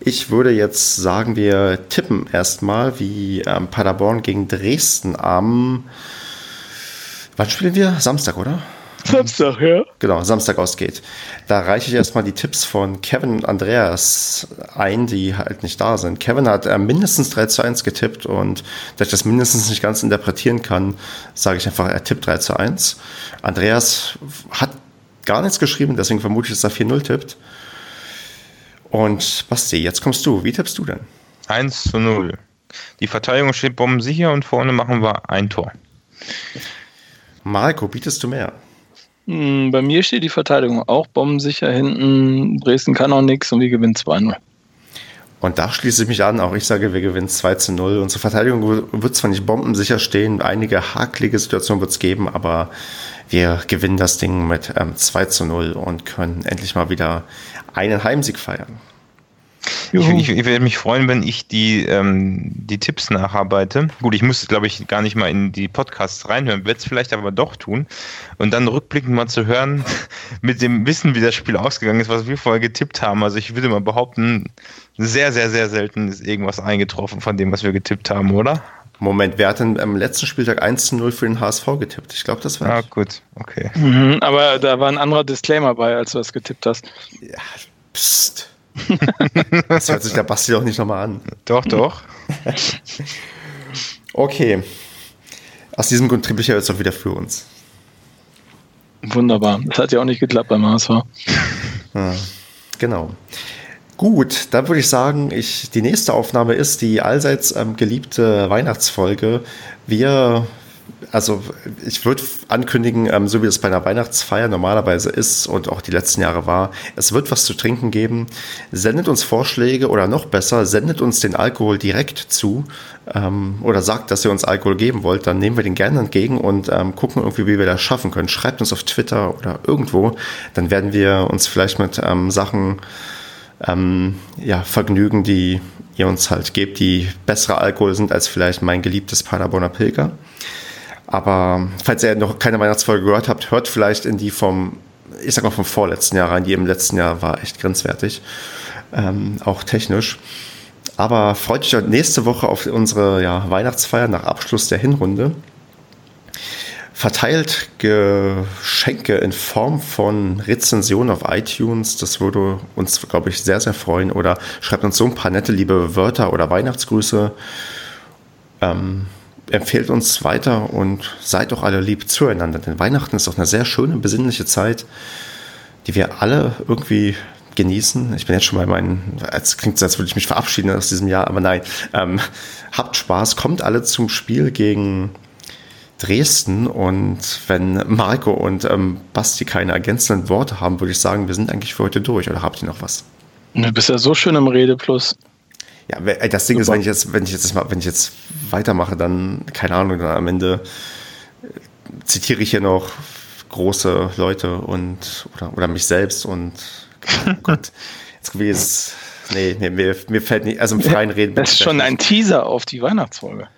ich würde jetzt sagen, wir tippen erstmal, wie ähm, Paderborn gegen Dresden am. Wann spielen wir? Samstag, oder? Samstag, ja. Genau, Samstag ausgeht. Da reiche ich erstmal die Tipps von Kevin und Andreas ein, die halt nicht da sind. Kevin hat äh, mindestens 3 zu 1 getippt und da ich das mindestens nicht ganz interpretieren kann, sage ich einfach, er tippt 3 zu 1. Andreas hat gar nichts geschrieben, deswegen vermute ich, dass er 4-0 tippt. Und Basti, jetzt kommst du. Wie tippst du denn? 1 zu 0. Die Verteidigung steht bombensicher und vorne machen wir ein Tor. Marco, bietest du mehr? Hm, bei mir steht die Verteidigung auch bombensicher hinten. Dresden kann auch nichts und wir gewinnen 2-0. Und da schließe ich mich an, auch ich sage, wir gewinnen 2 zu 0. Unsere Verteidigung wird zwar nicht bombensicher stehen, einige hakelige Situationen wird es geben, aber wir gewinnen das Ding mit ähm, 2 zu 0 und können endlich mal wieder einen Heimsieg feiern. Ich, ich, ich, werde mich freuen, wenn ich die, ähm, die Tipps nacharbeite. Gut, ich muss, glaube ich, gar nicht mal in die Podcasts reinhören, werde es vielleicht aber doch tun. Und dann rückblickend mal zu hören, mit dem Wissen, wie das Spiel ausgegangen ist, was wir vorher getippt haben. Also ich würde mal behaupten, sehr, sehr, sehr selten ist irgendwas eingetroffen von dem, was wir getippt haben, oder? Moment, wer hat denn am letzten Spieltag 1 zu 0 für den HSV getippt? Ich glaube, das war. Ah, gut, okay. Mhm, aber da war ein anderer Disclaimer bei, als du das getippt hast. Ja, pst das hört sich der Basti doch nicht nochmal an. Doch, doch. okay. Aus diesem Grund trieb ich ja jetzt auch wieder für uns. Wunderbar. Das hat ja auch nicht geklappt beim HSV. Ja, genau. Gut, dann würde ich sagen, ich, die nächste Aufnahme ist die allseits ähm, geliebte Weihnachtsfolge. Wir also ich würde ankündigen, ähm, so wie es bei einer Weihnachtsfeier normalerweise ist und auch die letzten Jahre war, es wird was zu trinken geben. Sendet uns Vorschläge oder noch besser, sendet uns den Alkohol direkt zu ähm, oder sagt, dass ihr uns Alkohol geben wollt, dann nehmen wir den gerne entgegen und ähm, gucken irgendwie, wie wir das schaffen können. Schreibt uns auf Twitter oder irgendwo, dann werden wir uns vielleicht mit ähm, Sachen ähm, ja, vergnügen, die ihr uns halt gebt, die bessere Alkohol sind als vielleicht mein geliebtes Paderborner Pilger. Aber falls ihr noch keine Weihnachtsfolge gehört habt, hört vielleicht in die vom, ich sag mal vom vorletzten Jahr rein. Die im letzten Jahr war echt grenzwertig, ähm, auch technisch. Aber freut euch nächste Woche auf unsere ja, Weihnachtsfeier nach Abschluss der Hinrunde. Verteilt Geschenke in Form von Rezensionen auf iTunes. Das würde uns, glaube ich, sehr, sehr freuen. Oder schreibt uns so ein paar nette, liebe Wörter oder Weihnachtsgrüße. Ähm, empfehlt uns weiter und seid doch alle lieb zueinander. Denn Weihnachten ist doch eine sehr schöne, besinnliche Zeit, die wir alle irgendwie genießen. Ich bin jetzt schon bei meinen, es klingt als würde ich mich verabschieden aus diesem Jahr, aber nein. Ähm, habt Spaß, kommt alle zum Spiel gegen Dresden und wenn Marco und ähm, Basti keine ergänzenden Worte haben, würde ich sagen, wir sind eigentlich für heute durch. Oder habt ihr noch was? Du bist ja so schön im Redeplus. Ja, das Ding Super. ist, wenn ich jetzt, wenn ich jetzt wenn ich jetzt weitermache, dann, keine Ahnung, dann am Ende äh, zitiere ich hier noch große Leute und oder, oder mich selbst und oh Gott, jetzt will ich nee, nee, mir, mir fällt nicht, also im freien Reden. Das ist schon ein Teaser auf die Weihnachtsfolge.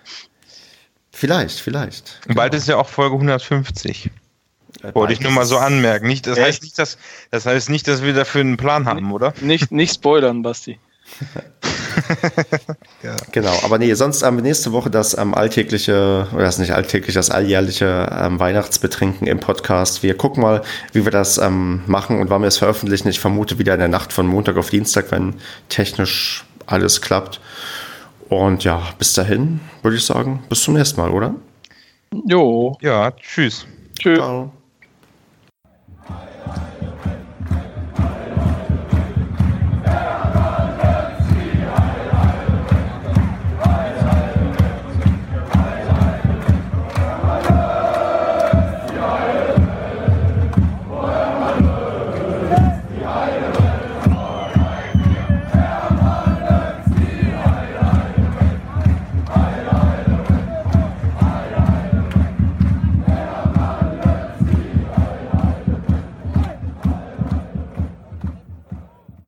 Vielleicht, vielleicht. Genau. Bald ist ja auch Folge 150. Äh, Wollte ich nur mal so anmerken. Nicht, das, heißt nicht, dass, das heißt nicht, dass wir dafür einen Plan haben, oder? Nicht, nicht spoilern, Basti. ja. Genau, aber nee, sonst ähm, nächste Woche das ähm, alltägliche, oder das nicht alltäglich, das alljährliche ähm, Weihnachtsbetrinken im Podcast. Wir gucken mal, wie wir das ähm, machen und wann wir es veröffentlichen. Ich vermute wieder in der Nacht von Montag auf Dienstag, wenn technisch alles klappt. Und ja, bis dahin würde ich sagen, bis zum nächsten Mal, oder? Jo. Ja, tschüss. Tschüss. Ciao.